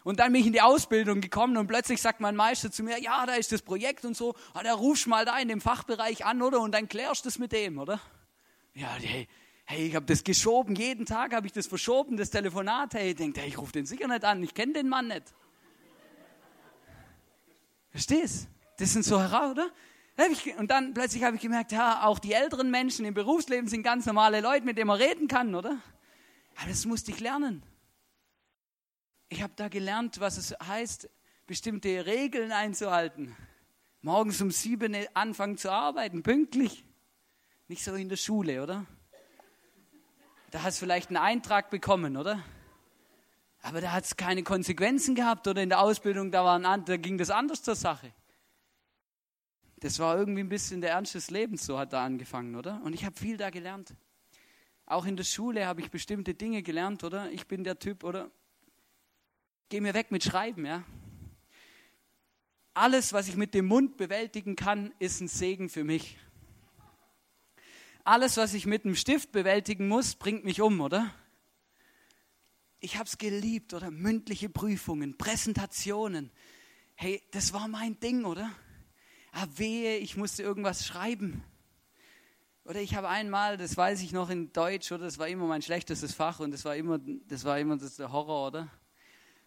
Speaker 1: Und dann bin ich in die Ausbildung gekommen und plötzlich sagt mein Meister zu mir, ja, da ist das Projekt und so, ah, da rufst mal da in dem Fachbereich an, oder? Und dann klärst du es mit dem, oder? Ja, hey, hey ich habe das geschoben, jeden Tag habe ich das verschoben, das Telefonat. Hey, ich denke, hey, ich rufe den sicher nicht an, ich kenne den Mann nicht. Verstehst? Das sind so heraus, oder? Und dann plötzlich habe ich gemerkt, ja, auch die älteren Menschen im Berufsleben sind ganz normale Leute, mit denen man reden kann, oder? Aber das musste ich lernen. Ich habe da gelernt, was es heißt, bestimmte Regeln einzuhalten. Morgens um sieben anfangen zu arbeiten, pünktlich. Nicht so in der Schule, oder? Da hast du vielleicht einen Eintrag bekommen, oder? Aber da hat es keine Konsequenzen gehabt oder in der Ausbildung, da, waren, da ging das anders zur Sache. Das war irgendwie ein bisschen der Ernst des Lebens, so hat da angefangen, oder? Und ich habe viel da gelernt. Auch in der Schule habe ich bestimmte Dinge gelernt, oder? Ich bin der Typ, oder? Geh mir weg mit Schreiben, ja? Alles, was ich mit dem Mund bewältigen kann, ist ein Segen für mich. Alles, was ich mit dem Stift bewältigen muss, bringt mich um, oder? Ich habe es geliebt, oder? Mündliche Prüfungen, Präsentationen. Hey, das war mein Ding, oder? Ah, wehe, ich musste irgendwas schreiben. Oder ich habe einmal, das weiß ich noch in Deutsch, oder das war immer mein schlechtestes Fach und das war immer, das war immer das der Horror, oder?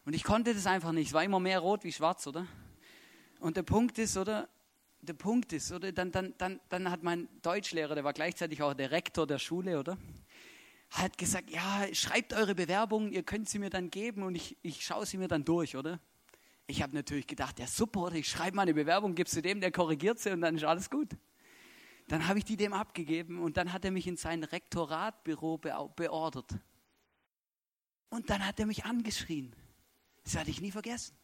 Speaker 1: Und ich konnte das einfach nicht. Es war immer mehr rot wie schwarz, oder? Und der Punkt ist, oder? Der Punkt ist, oder? Dann, dann, dann, dann hat mein Deutschlehrer, der war gleichzeitig auch der Rektor der Schule, oder? Hat gesagt, ja, schreibt eure Bewerbung, ihr könnt sie mir dann geben und ich, ich schaue sie mir dann durch, oder? Ich habe natürlich gedacht, ja super, oder? Ich schreibe meine Bewerbung, gebe sie dem, der korrigiert sie und dann ist alles gut. Dann habe ich die dem abgegeben und dann hat er mich in sein Rektoratbüro beordert. Und dann hat er mich angeschrien. Das werde ich nie vergessen.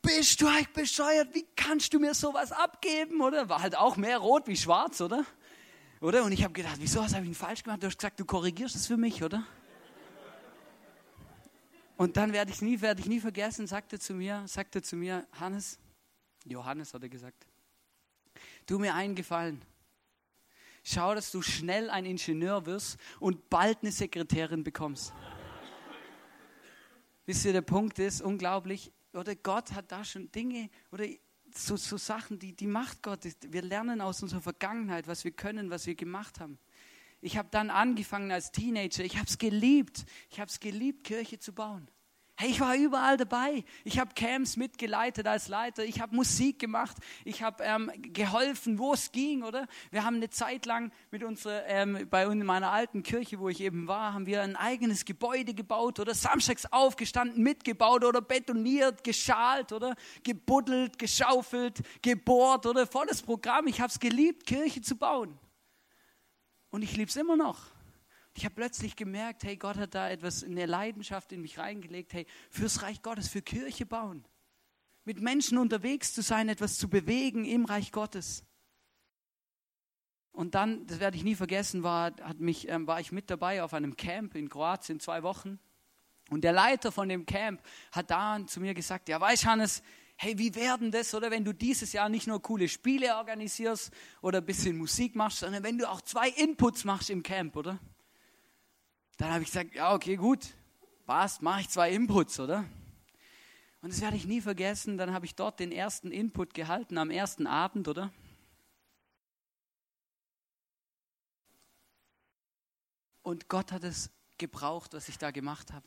Speaker 1: Bist du eigentlich bescheuert? Wie kannst du mir sowas abgeben, oder? War halt auch mehr rot wie schwarz, oder? Oder? Und ich habe gedacht, wieso habe ich ihn falsch gemacht? Du hast gesagt, du korrigierst es für mich, oder? Und dann werde ich nie, werde ich nie vergessen, sagte zu mir, sagte zu mir, Hannes, Johannes hat er gesagt, tu mir einen Gefallen. Schau, dass du schnell ein Ingenieur wirst und bald eine Sekretärin bekommst. Wisst ihr, der Punkt ist unglaublich, oder Gott hat da schon Dinge, oder so, so Sachen, die, die macht Gott. Wir lernen aus unserer Vergangenheit, was wir können, was wir gemacht haben. Ich habe dann angefangen als Teenager. Ich habe es geliebt. Ich habe es geliebt, Kirche zu bauen. Hey, ich war überall dabei. Ich habe Camps mitgeleitet als Leiter. Ich habe Musik gemacht. Ich habe ähm, geholfen, wo es ging, oder? Wir haben eine Zeit lang mit unserer, ähm, bei in meiner alten Kirche, wo ich eben war, haben wir ein eigenes Gebäude gebaut oder samstags aufgestanden, mitgebaut oder betoniert, geschalt oder gebuddelt, geschaufelt, gebohrt oder volles Programm. Ich habe es geliebt, Kirche zu bauen. Und ich liebe es immer noch. Ich habe plötzlich gemerkt, hey, Gott hat da etwas in der Leidenschaft in mich reingelegt, hey, fürs Reich Gottes, für Kirche bauen. Mit Menschen unterwegs zu sein, etwas zu bewegen im Reich Gottes. Und dann, das werde ich nie vergessen, war, hat mich, ähm, war ich mit dabei auf einem Camp in Kroatien, zwei Wochen. Und der Leiter von dem Camp hat da zu mir gesagt, ja, weißt Hannes, hey, wie werden das, oder wenn du dieses Jahr nicht nur coole Spiele organisierst oder ein bisschen Musik machst, sondern wenn du auch zwei Inputs machst im Camp, oder? Dann habe ich gesagt, ja, okay, gut, passt, mache ich zwei Inputs, oder? Und das werde ich nie vergessen. Dann habe ich dort den ersten Input gehalten am ersten Abend, oder? Und Gott hat es gebraucht, was ich da gemacht habe.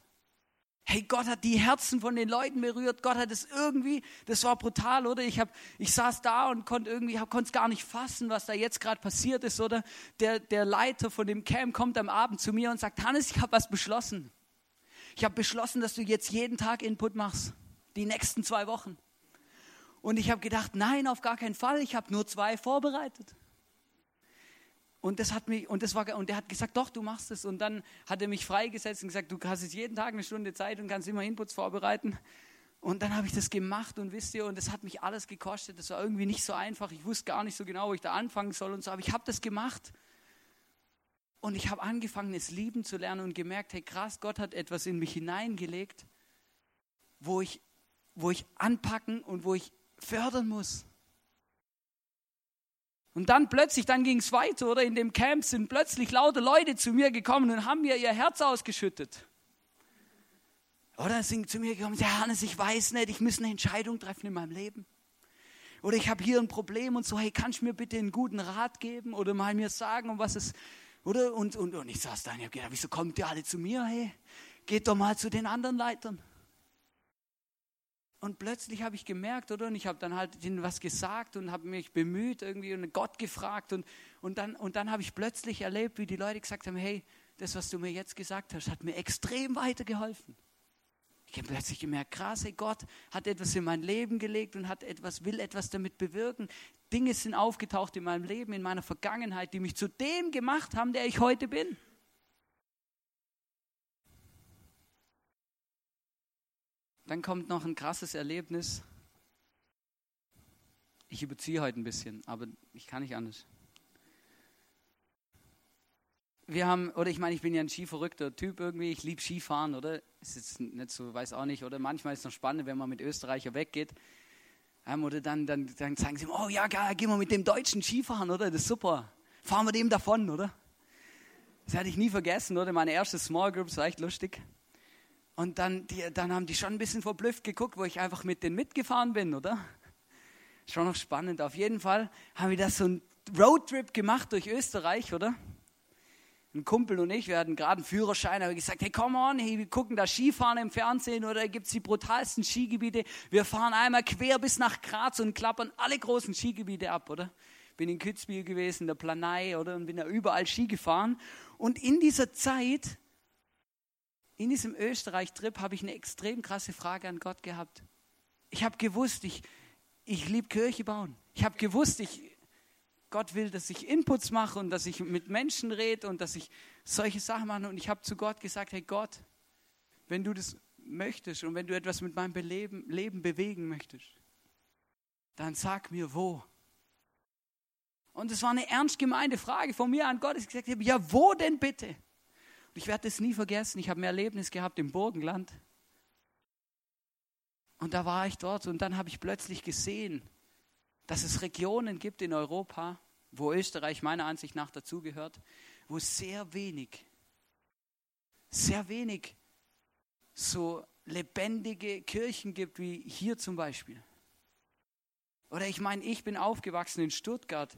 Speaker 1: Hey, Gott hat die Herzen von den Leuten berührt. Gott hat es irgendwie, das war brutal, oder? Ich, hab, ich saß da und konnte irgendwie, konnte es gar nicht fassen, was da jetzt gerade passiert ist, oder? Der, der Leiter von dem Camp kommt am Abend zu mir und sagt, Hannes, ich habe was beschlossen. Ich habe beschlossen, dass du jetzt jeden Tag Input machst. Die nächsten zwei Wochen. Und ich habe gedacht, nein, auf gar keinen Fall. Ich habe nur zwei vorbereitet. Und das hat mich, und das war, und der hat gesagt, doch, du machst es. Und dann hat er mich freigesetzt und gesagt, du hast jetzt jeden Tag eine Stunde Zeit und kannst immer Inputs vorbereiten. Und dann habe ich das gemacht und wisst ihr, und das hat mich alles gekostet. Das war irgendwie nicht so einfach. Ich wusste gar nicht so genau, wo ich da anfangen soll und so. Aber ich habe das gemacht. Und ich habe angefangen, es lieben zu lernen und gemerkt, hey krass, Gott hat etwas in mich hineingelegt, wo ich, wo ich anpacken und wo ich fördern muss. Und dann plötzlich, dann ging es weiter, oder? In dem Camp sind plötzlich lauter Leute zu mir gekommen und haben mir ihr Herz ausgeschüttet. Oder sind zu mir gekommen, ja Hannes, ich weiß nicht, ich muss eine Entscheidung treffen in meinem Leben. Oder ich habe hier ein Problem und so, hey, kannst du mir bitte einen guten Rat geben oder mal mir sagen, um was es, oder? Und, und, und ich saß da und ich habe gedacht, wieso kommt ihr alle zu mir, hey? Geht doch mal zu den anderen Leitern. Und plötzlich habe ich gemerkt, oder? Und ich habe dann halt ihnen was gesagt und habe mich bemüht irgendwie und Gott gefragt. Und, und dann, und dann habe ich plötzlich erlebt, wie die Leute gesagt haben, hey, das, was du mir jetzt gesagt hast, hat mir extrem weitergeholfen. Ich habe plötzlich gemerkt, krass, hey, Gott hat etwas in mein Leben gelegt und hat etwas, will etwas damit bewirken. Dinge sind aufgetaucht in meinem Leben, in meiner Vergangenheit, die mich zu dem gemacht haben, der ich heute bin. Dann kommt noch ein krasses Erlebnis. Ich überziehe heute ein bisschen, aber ich kann nicht anders. Wir haben, oder ich meine, ich bin ja ein skiverrückter Typ irgendwie, ich liebe Skifahren, oder? Ist jetzt nicht so, weiß auch nicht, oder? Manchmal ist es noch spannend, wenn man mit Österreicher weggeht. Ähm, oder dann, dann, dann sagen sie, oh ja, geil, gehen wir mit dem Deutschen Skifahren, oder? Das ist super. Fahren wir dem davon, oder? Das hatte ich nie vergessen, oder? Meine erste Small Group, das war echt lustig. Und dann, die, dann haben die schon ein bisschen verblüfft geguckt, wo ich einfach mit denen mitgefahren bin, oder? Schon noch spannend. Auf jeden Fall haben wir das so einen Roadtrip gemacht durch Österreich, oder? Ein Kumpel und ich, wir hatten gerade einen Führerschein, haben gesagt, hey, come on, hey, wir gucken da Skifahren im Fernsehen oder da gibt es die brutalsten Skigebiete. Wir fahren einmal quer bis nach Graz und klappern alle großen Skigebiete ab, oder? Bin in Kitzbühel gewesen, der Planei, oder? Und bin da überall Ski gefahren. Und in dieser Zeit in diesem Österreich-Trip habe ich eine extrem krasse Frage an Gott gehabt. Ich habe gewusst, ich, ich liebe Kirche bauen. Ich habe gewusst, ich, Gott will, dass ich Inputs mache und dass ich mit Menschen rede und dass ich solche Sachen mache. Und ich habe zu Gott gesagt, hey Gott, wenn du das möchtest und wenn du etwas mit meinem Leben, Leben bewegen möchtest, dann sag mir wo. Und es war eine ernst gemeinte Frage von mir an Gott. Ich gesagt habe, ja, wo denn bitte? Ich werde es nie vergessen, ich habe ein Erlebnis gehabt im Burgenland. Und da war ich dort und dann habe ich plötzlich gesehen, dass es Regionen gibt in Europa, wo Österreich meiner Ansicht nach dazugehört, wo sehr wenig, sehr wenig so lebendige Kirchen gibt wie hier zum Beispiel. Oder ich meine, ich bin aufgewachsen in Stuttgart,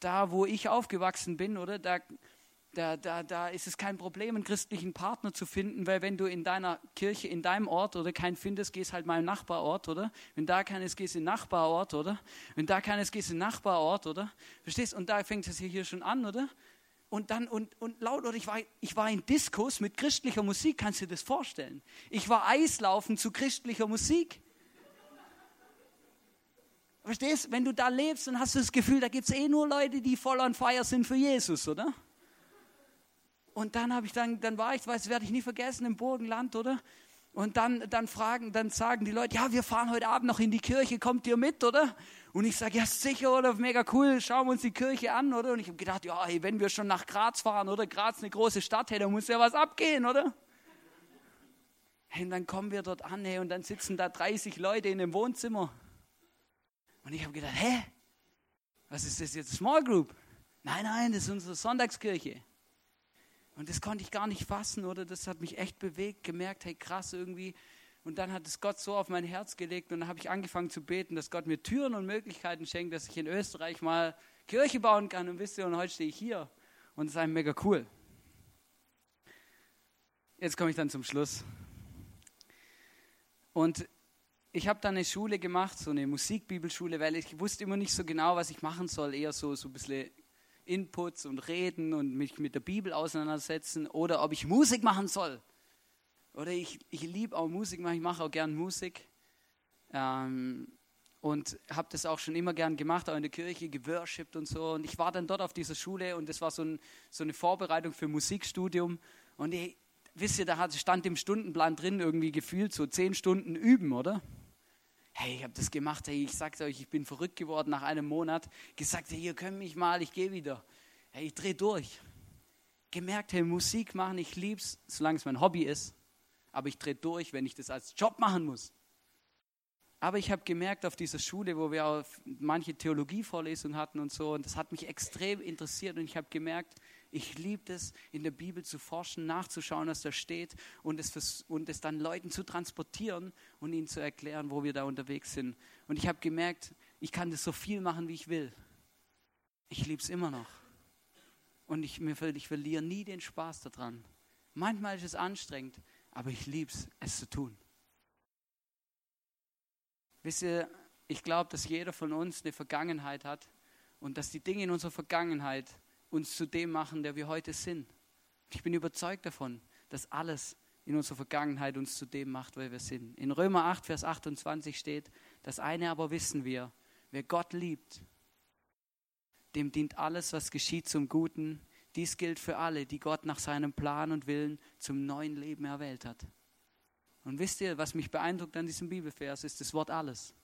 Speaker 1: da wo ich aufgewachsen bin, oder da da, da, da ist es kein Problem, einen christlichen Partner zu finden, weil wenn du in deiner Kirche, in deinem Ort oder keinen findest, gehst halt mal im Nachbarort, oder? Wenn da keines gehst, in den Nachbarort, oder? Wenn da keines gehst, in den Nachbarort, oder? Verstehst? Und da fängt es hier schon an, oder? Und dann, und, und laut, oder ich war, ich war in Diskos mit christlicher Musik, kannst du dir das vorstellen? Ich war Eislaufen zu christlicher Musik. Verstehst? Wenn du da lebst, dann hast du das Gefühl, da gibt es eh nur Leute, die voll on fire sind für Jesus, oder? Und dann habe ich dann, dann war ich, weiß, werde ich nie vergessen, im Burgenland, oder? Und dann, dann fragen, dann sagen die Leute, ja, wir fahren heute Abend noch in die Kirche, kommt ihr mit, oder? Und ich sage, ja, sicher, oder? Mega cool, schauen wir uns die Kirche an, oder? Und ich habe gedacht, ja, hey, wenn wir schon nach Graz fahren, oder? Graz eine große Stadt, hey, da muss ja was abgehen, oder? Und dann kommen wir dort an, hey, und dann sitzen da 30 Leute in dem Wohnzimmer. Und ich habe gedacht, hä? Was ist das jetzt? Small Group? Nein, nein, das ist unsere Sonntagskirche. Und das konnte ich gar nicht fassen, oder? Das hat mich echt bewegt, gemerkt, hey, krass irgendwie. Und dann hat es Gott so auf mein Herz gelegt und dann habe ich angefangen zu beten, dass Gott mir Türen und Möglichkeiten schenkt, dass ich in Österreich mal Kirche bauen kann. Und wisst ihr, und heute stehe ich hier und es ist einem mega cool. Jetzt komme ich dann zum Schluss. Und ich habe dann eine Schule gemacht, so eine Musikbibelschule, weil ich wusste immer nicht so genau, was ich machen soll. Eher so, so ein bisschen Inputs und reden und mich mit der Bibel auseinandersetzen oder ob ich Musik machen soll. Oder ich, ich liebe auch Musik ich mache auch gern Musik. Ähm, und habe das auch schon immer gern gemacht, auch in der Kirche geworshipped und so. Und ich war dann dort auf dieser Schule und das war so, ein, so eine Vorbereitung für Musikstudium. Und ich, wisst ihr, da stand im Stundenplan drin irgendwie gefühlt so zehn Stunden üben, oder? Hey, ich habe das gemacht, hey, ich sag's euch, ich bin verrückt geworden nach einem Monat. Gesagt, hey, ihr könnt mich mal, ich gehe wieder. Hey, ich drehe durch. Gemerkt, hey, Musik machen, ich lieb's, solange es mein Hobby ist. Aber ich drehe durch, wenn ich das als Job machen muss. Aber ich habe gemerkt auf dieser Schule, wo wir auch manche Theologievorlesungen hatten und so, und das hat mich extrem interessiert und ich habe gemerkt, ich liebe es, in der Bibel zu forschen, nachzuschauen, was da steht und es, und es dann Leuten zu transportieren und ihnen zu erklären, wo wir da unterwegs sind. Und ich habe gemerkt, ich kann das so viel machen, wie ich will. Ich liebe es immer noch. Und ich, ich verliere nie den Spaß daran. Manchmal ist es anstrengend, aber ich liebe es, es zu tun. Wisst ihr, ich glaube, dass jeder von uns eine Vergangenheit hat und dass die Dinge in unserer Vergangenheit uns zu dem machen, der wir heute sind. Ich bin überzeugt davon, dass alles in unserer Vergangenheit uns zu dem macht, wer wir sind. In Römer 8, Vers 28 steht, das eine aber wissen wir, wer Gott liebt, dem dient alles, was geschieht zum Guten. Dies gilt für alle, die Gott nach seinem Plan und Willen zum neuen Leben erwählt hat. Und wisst ihr, was mich beeindruckt an diesem Bibelvers, ist das Wort alles.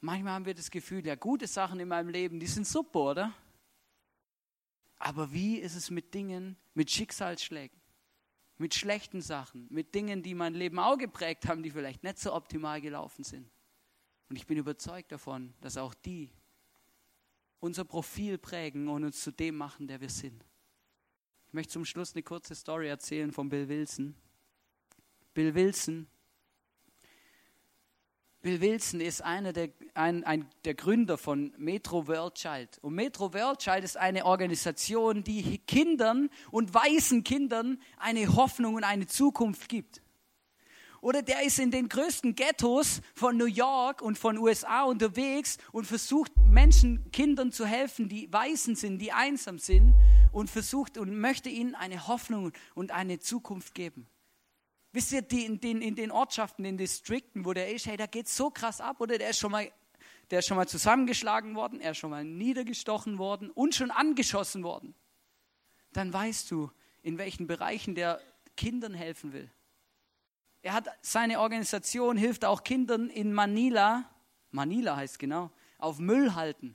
Speaker 1: Manchmal haben wir das Gefühl, ja, gute Sachen in meinem Leben, die sind super, oder? Aber wie ist es mit Dingen, mit Schicksalsschlägen, mit schlechten Sachen, mit Dingen, die mein Leben auch geprägt haben, die vielleicht nicht so optimal gelaufen sind? Und ich bin überzeugt davon, dass auch die unser Profil prägen und uns zu dem machen, der wir sind. Ich möchte zum Schluss eine kurze Story erzählen von Bill Wilson. Bill Wilson. Bill Wilson ist einer der, ein, ein, der Gründer von Metro World Child. Und Metro World Child ist eine Organisation, die Kindern und weißen Kindern eine Hoffnung und eine Zukunft gibt. Oder der ist in den größten Ghettos von New York und von USA unterwegs und versucht Menschen, Kindern zu helfen, die weißen sind, die einsam sind und versucht und möchte ihnen eine Hoffnung und eine Zukunft geben. Wisst ihr, die in, den, in den Ortschaften, in den Distrikten, wo der ist, hey, da geht so krass ab, oder der ist schon mal, der ist schon mal zusammengeschlagen worden, er ist schon mal niedergestochen worden und schon angeschossen worden. Dann weißt du, in welchen Bereichen der Kindern helfen will. Er hat seine Organisation, hilft auch Kindern in Manila, Manila heißt genau, auf Müll halten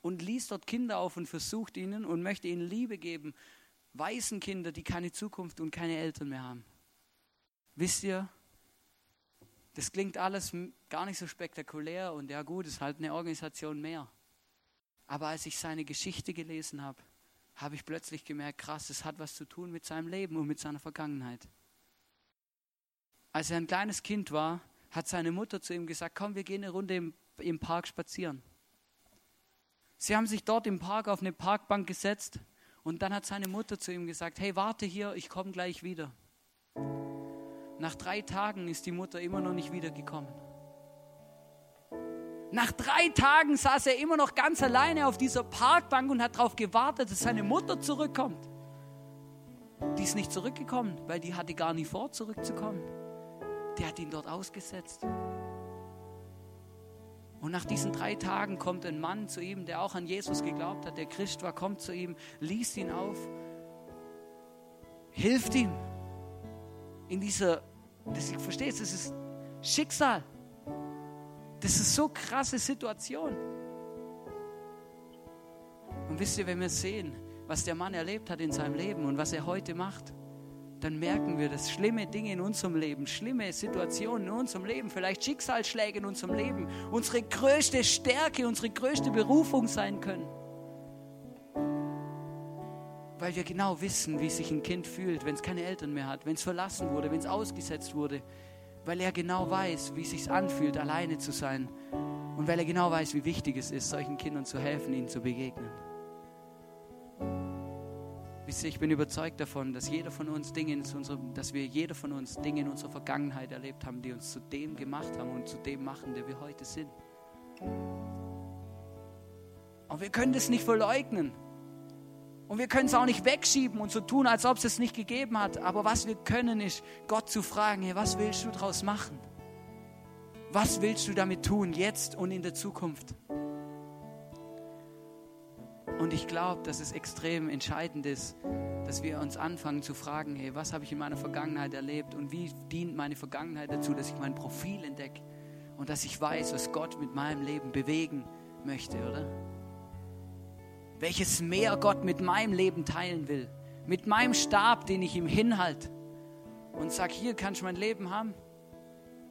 Speaker 1: und liest dort Kinder auf und versucht ihnen und möchte ihnen Liebe geben. Weißen Kinder, die keine Zukunft und keine Eltern mehr haben. Wisst ihr, das klingt alles gar nicht so spektakulär und ja gut, ist halt eine Organisation mehr. Aber als ich seine Geschichte gelesen habe, habe ich plötzlich gemerkt, krass, es hat was zu tun mit seinem Leben und mit seiner Vergangenheit. Als er ein kleines Kind war, hat seine Mutter zu ihm gesagt, komm, wir gehen eine Runde im, im Park spazieren. Sie haben sich dort im Park auf eine Parkbank gesetzt und dann hat seine Mutter zu ihm gesagt, hey, warte hier, ich komme gleich wieder. Nach drei Tagen ist die Mutter immer noch nicht wiedergekommen. Nach drei Tagen saß er immer noch ganz alleine auf dieser Parkbank und hat darauf gewartet, dass seine Mutter zurückkommt. Die ist nicht zurückgekommen, weil die hatte gar nicht vor, zurückzukommen. Die hat ihn dort ausgesetzt. Und nach diesen drei Tagen kommt ein Mann zu ihm, der auch an Jesus geglaubt hat, der Christ war, kommt zu ihm, liest ihn auf, hilft ihm in dieser, das, ich verstehe es, das ist Schicksal. Das ist so krasse Situation. Und wisst ihr, wenn wir sehen, was der Mann erlebt hat in seinem Leben und was er heute macht, dann merken wir, dass schlimme Dinge in unserem Leben, schlimme Situationen in unserem Leben, vielleicht Schicksalsschläge in unserem Leben, unsere größte Stärke, unsere größte Berufung sein können weil wir genau wissen, wie sich ein Kind fühlt, wenn es keine Eltern mehr hat, wenn es verlassen wurde, wenn es ausgesetzt wurde, weil er genau weiß, wie sich anfühlt, alleine zu sein und weil er genau weiß, wie wichtig es ist, solchen Kindern zu helfen, ihnen zu begegnen. Wisst ihr, ich bin überzeugt davon, dass jeder von uns Dinge in unserem, dass wir jeder von uns Dinge in unserer Vergangenheit erlebt haben, die uns zu dem gemacht haben und zu dem machen, der wir heute sind. Und wir können das nicht verleugnen. Und wir können es auch nicht wegschieben und so tun, als ob es es nicht gegeben hat. Aber was wir können, ist, Gott zu fragen, hey, was willst du daraus machen? Was willst du damit tun, jetzt und in der Zukunft? Und ich glaube, dass es extrem entscheidend ist, dass wir uns anfangen zu fragen, hey, was habe ich in meiner Vergangenheit erlebt und wie dient meine Vergangenheit dazu, dass ich mein Profil entdecke und dass ich weiß, was Gott mit meinem Leben bewegen möchte, oder? Welches Meer Gott mit meinem Leben teilen will, mit meinem Stab, den ich ihm hinhalte und sag, hier kannst du mein Leben haben.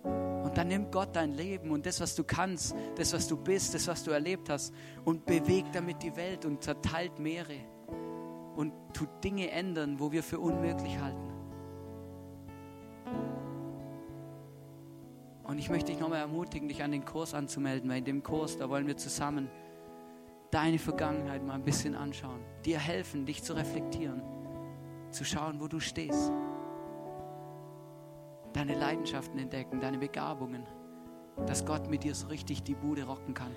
Speaker 1: Und dann nimmt Gott dein Leben und das, was du kannst, das, was du bist, das, was du erlebt hast und bewegt damit die Welt und zerteilt Meere und tut Dinge ändern, wo wir für unmöglich halten. Und ich möchte dich nochmal ermutigen, dich an den Kurs anzumelden, weil in dem Kurs, da wollen wir zusammen deine Vergangenheit mal ein bisschen anschauen, dir helfen, dich zu reflektieren, zu schauen, wo du stehst deine Leidenschaften entdecken, deine Begabungen, dass Gott mit dir so richtig die Bude rocken kann.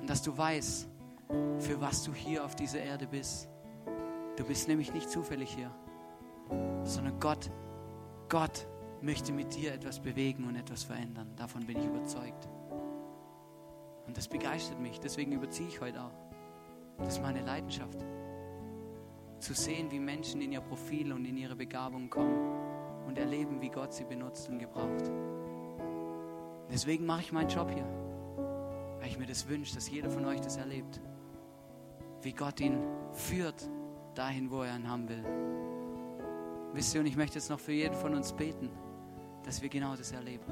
Speaker 1: Und dass du weißt, für was du hier auf dieser Erde bist. Du bist nämlich nicht zufällig hier, sondern Gott, Gott möchte mit dir etwas bewegen und etwas verändern. Davon bin ich überzeugt. Und das begeistert mich, deswegen überziehe ich heute auch. Das ist meine Leidenschaft. Zu sehen, wie Menschen in ihr Profil und in ihre Begabung kommen und erleben, wie Gott sie benutzt und gebraucht. Deswegen mache ich meinen Job hier, weil ich mir das wünsche, dass jeder von euch das erlebt, wie Gott ihn führt dahin, wo er ihn haben will. Wisst ihr, und ich möchte jetzt noch für jeden von uns beten, dass wir genau das erleben.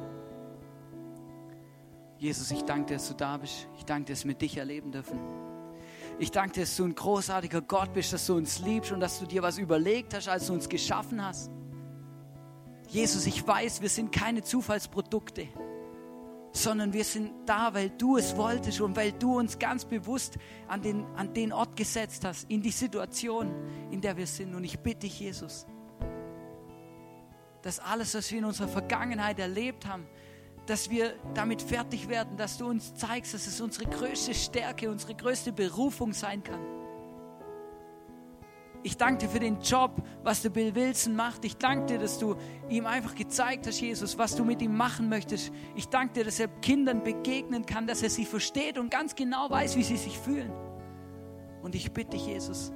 Speaker 1: Jesus, ich danke dir, dass du da bist. Ich danke dir, dass wir dich erleben dürfen. Ich danke dir, dass du ein großartiger Gott bist, dass du uns liebst und dass du dir was überlegt hast, als du uns geschaffen hast. Jesus, ich weiß, wir sind keine Zufallsprodukte, sondern wir sind da, weil du es wolltest und weil du uns ganz bewusst an den, an den Ort gesetzt hast, in die Situation, in der wir sind. Und ich bitte dich, Jesus, dass alles, was wir in unserer Vergangenheit erlebt haben, dass wir damit fertig werden, dass du uns zeigst, dass es unsere größte Stärke, unsere größte Berufung sein kann ich danke dir für den Job, was der Bill Wilson macht. Ich danke dir, dass du ihm einfach gezeigt hast, Jesus, was du mit ihm machen möchtest. Ich danke dir, dass er Kindern begegnen kann, dass er sie versteht und ganz genau weiß, wie sie sich fühlen. Und ich bitte dich, Jesus,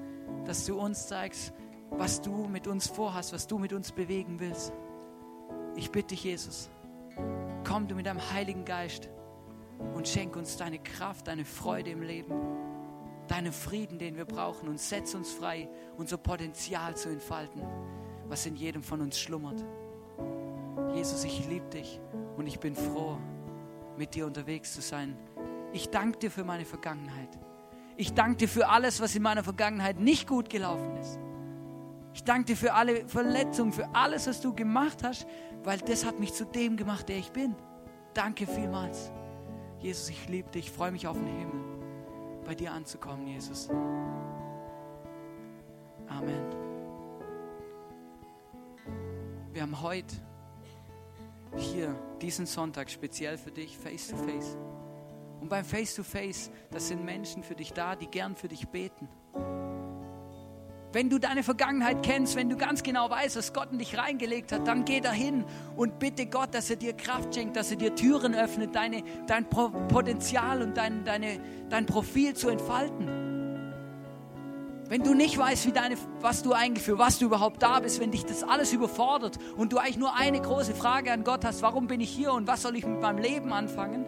Speaker 1: dass du uns zeigst, was du mit uns vorhast, was du mit uns bewegen willst. Ich bitte dich, Jesus, komm du mit deinem Heiligen Geist und schenk uns deine Kraft, deine Freude im Leben deinen Frieden, den wir brauchen und setz uns frei, unser Potenzial zu entfalten, was in jedem von uns schlummert. Jesus, ich liebe dich und ich bin froh, mit dir unterwegs zu sein. Ich danke dir für meine Vergangenheit. Ich danke dir für alles, was in meiner Vergangenheit nicht gut gelaufen ist. Ich danke dir für alle Verletzungen, für alles, was du gemacht hast, weil das hat mich zu dem gemacht, der ich bin. Danke vielmals. Jesus, ich liebe dich, ich freue mich auf den Himmel bei dir anzukommen, Jesus. Amen. Wir haben heute hier diesen Sonntag speziell für dich Face to Face. Und beim Face to Face, das sind Menschen für dich da, die gern für dich beten. Wenn du deine Vergangenheit kennst, wenn du ganz genau weißt, was Gott in dich reingelegt hat, dann geh dahin und bitte Gott, dass er dir Kraft schenkt, dass er dir Türen öffnet, deine, dein Potenzial und dein, deine, dein Profil zu entfalten. Wenn du nicht weißt, wie deine, was du eigentlich für was du überhaupt da bist, wenn dich das alles überfordert und du eigentlich nur eine große Frage an Gott hast, warum bin ich hier und was soll ich mit meinem Leben anfangen,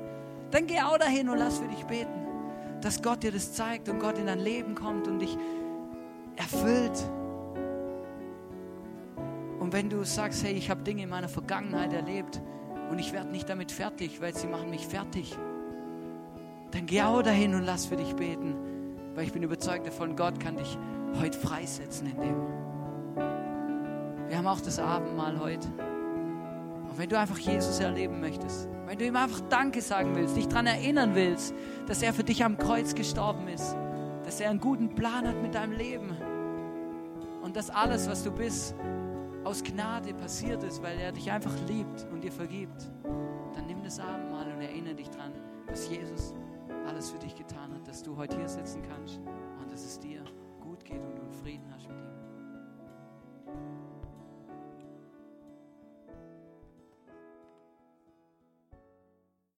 Speaker 1: dann geh auch dahin und lass für dich beten, dass Gott dir das zeigt und Gott in dein Leben kommt und dich erfüllt. Und wenn du sagst, hey, ich habe Dinge in meiner Vergangenheit erlebt und ich werde nicht damit fertig, weil sie machen mich fertig, dann geh auch dahin und lass für dich beten, weil ich bin überzeugt davon, Gott kann dich heute freisetzen in dem. Wir haben auch das Abendmahl heute. Und wenn du einfach Jesus erleben möchtest, wenn du ihm einfach Danke sagen willst, dich daran erinnern willst, dass er für dich am Kreuz gestorben ist, dass er einen guten Plan hat mit deinem Leben, und dass alles, was du bist, aus Gnade passiert ist, weil er dich einfach liebt und dir vergibt. Dann nimm das Abendmahl und erinnere dich dran, dass Jesus alles für dich getan hat, dass du heute hier sitzen kannst und dass es dir gut geht und du Frieden hast mit ihm.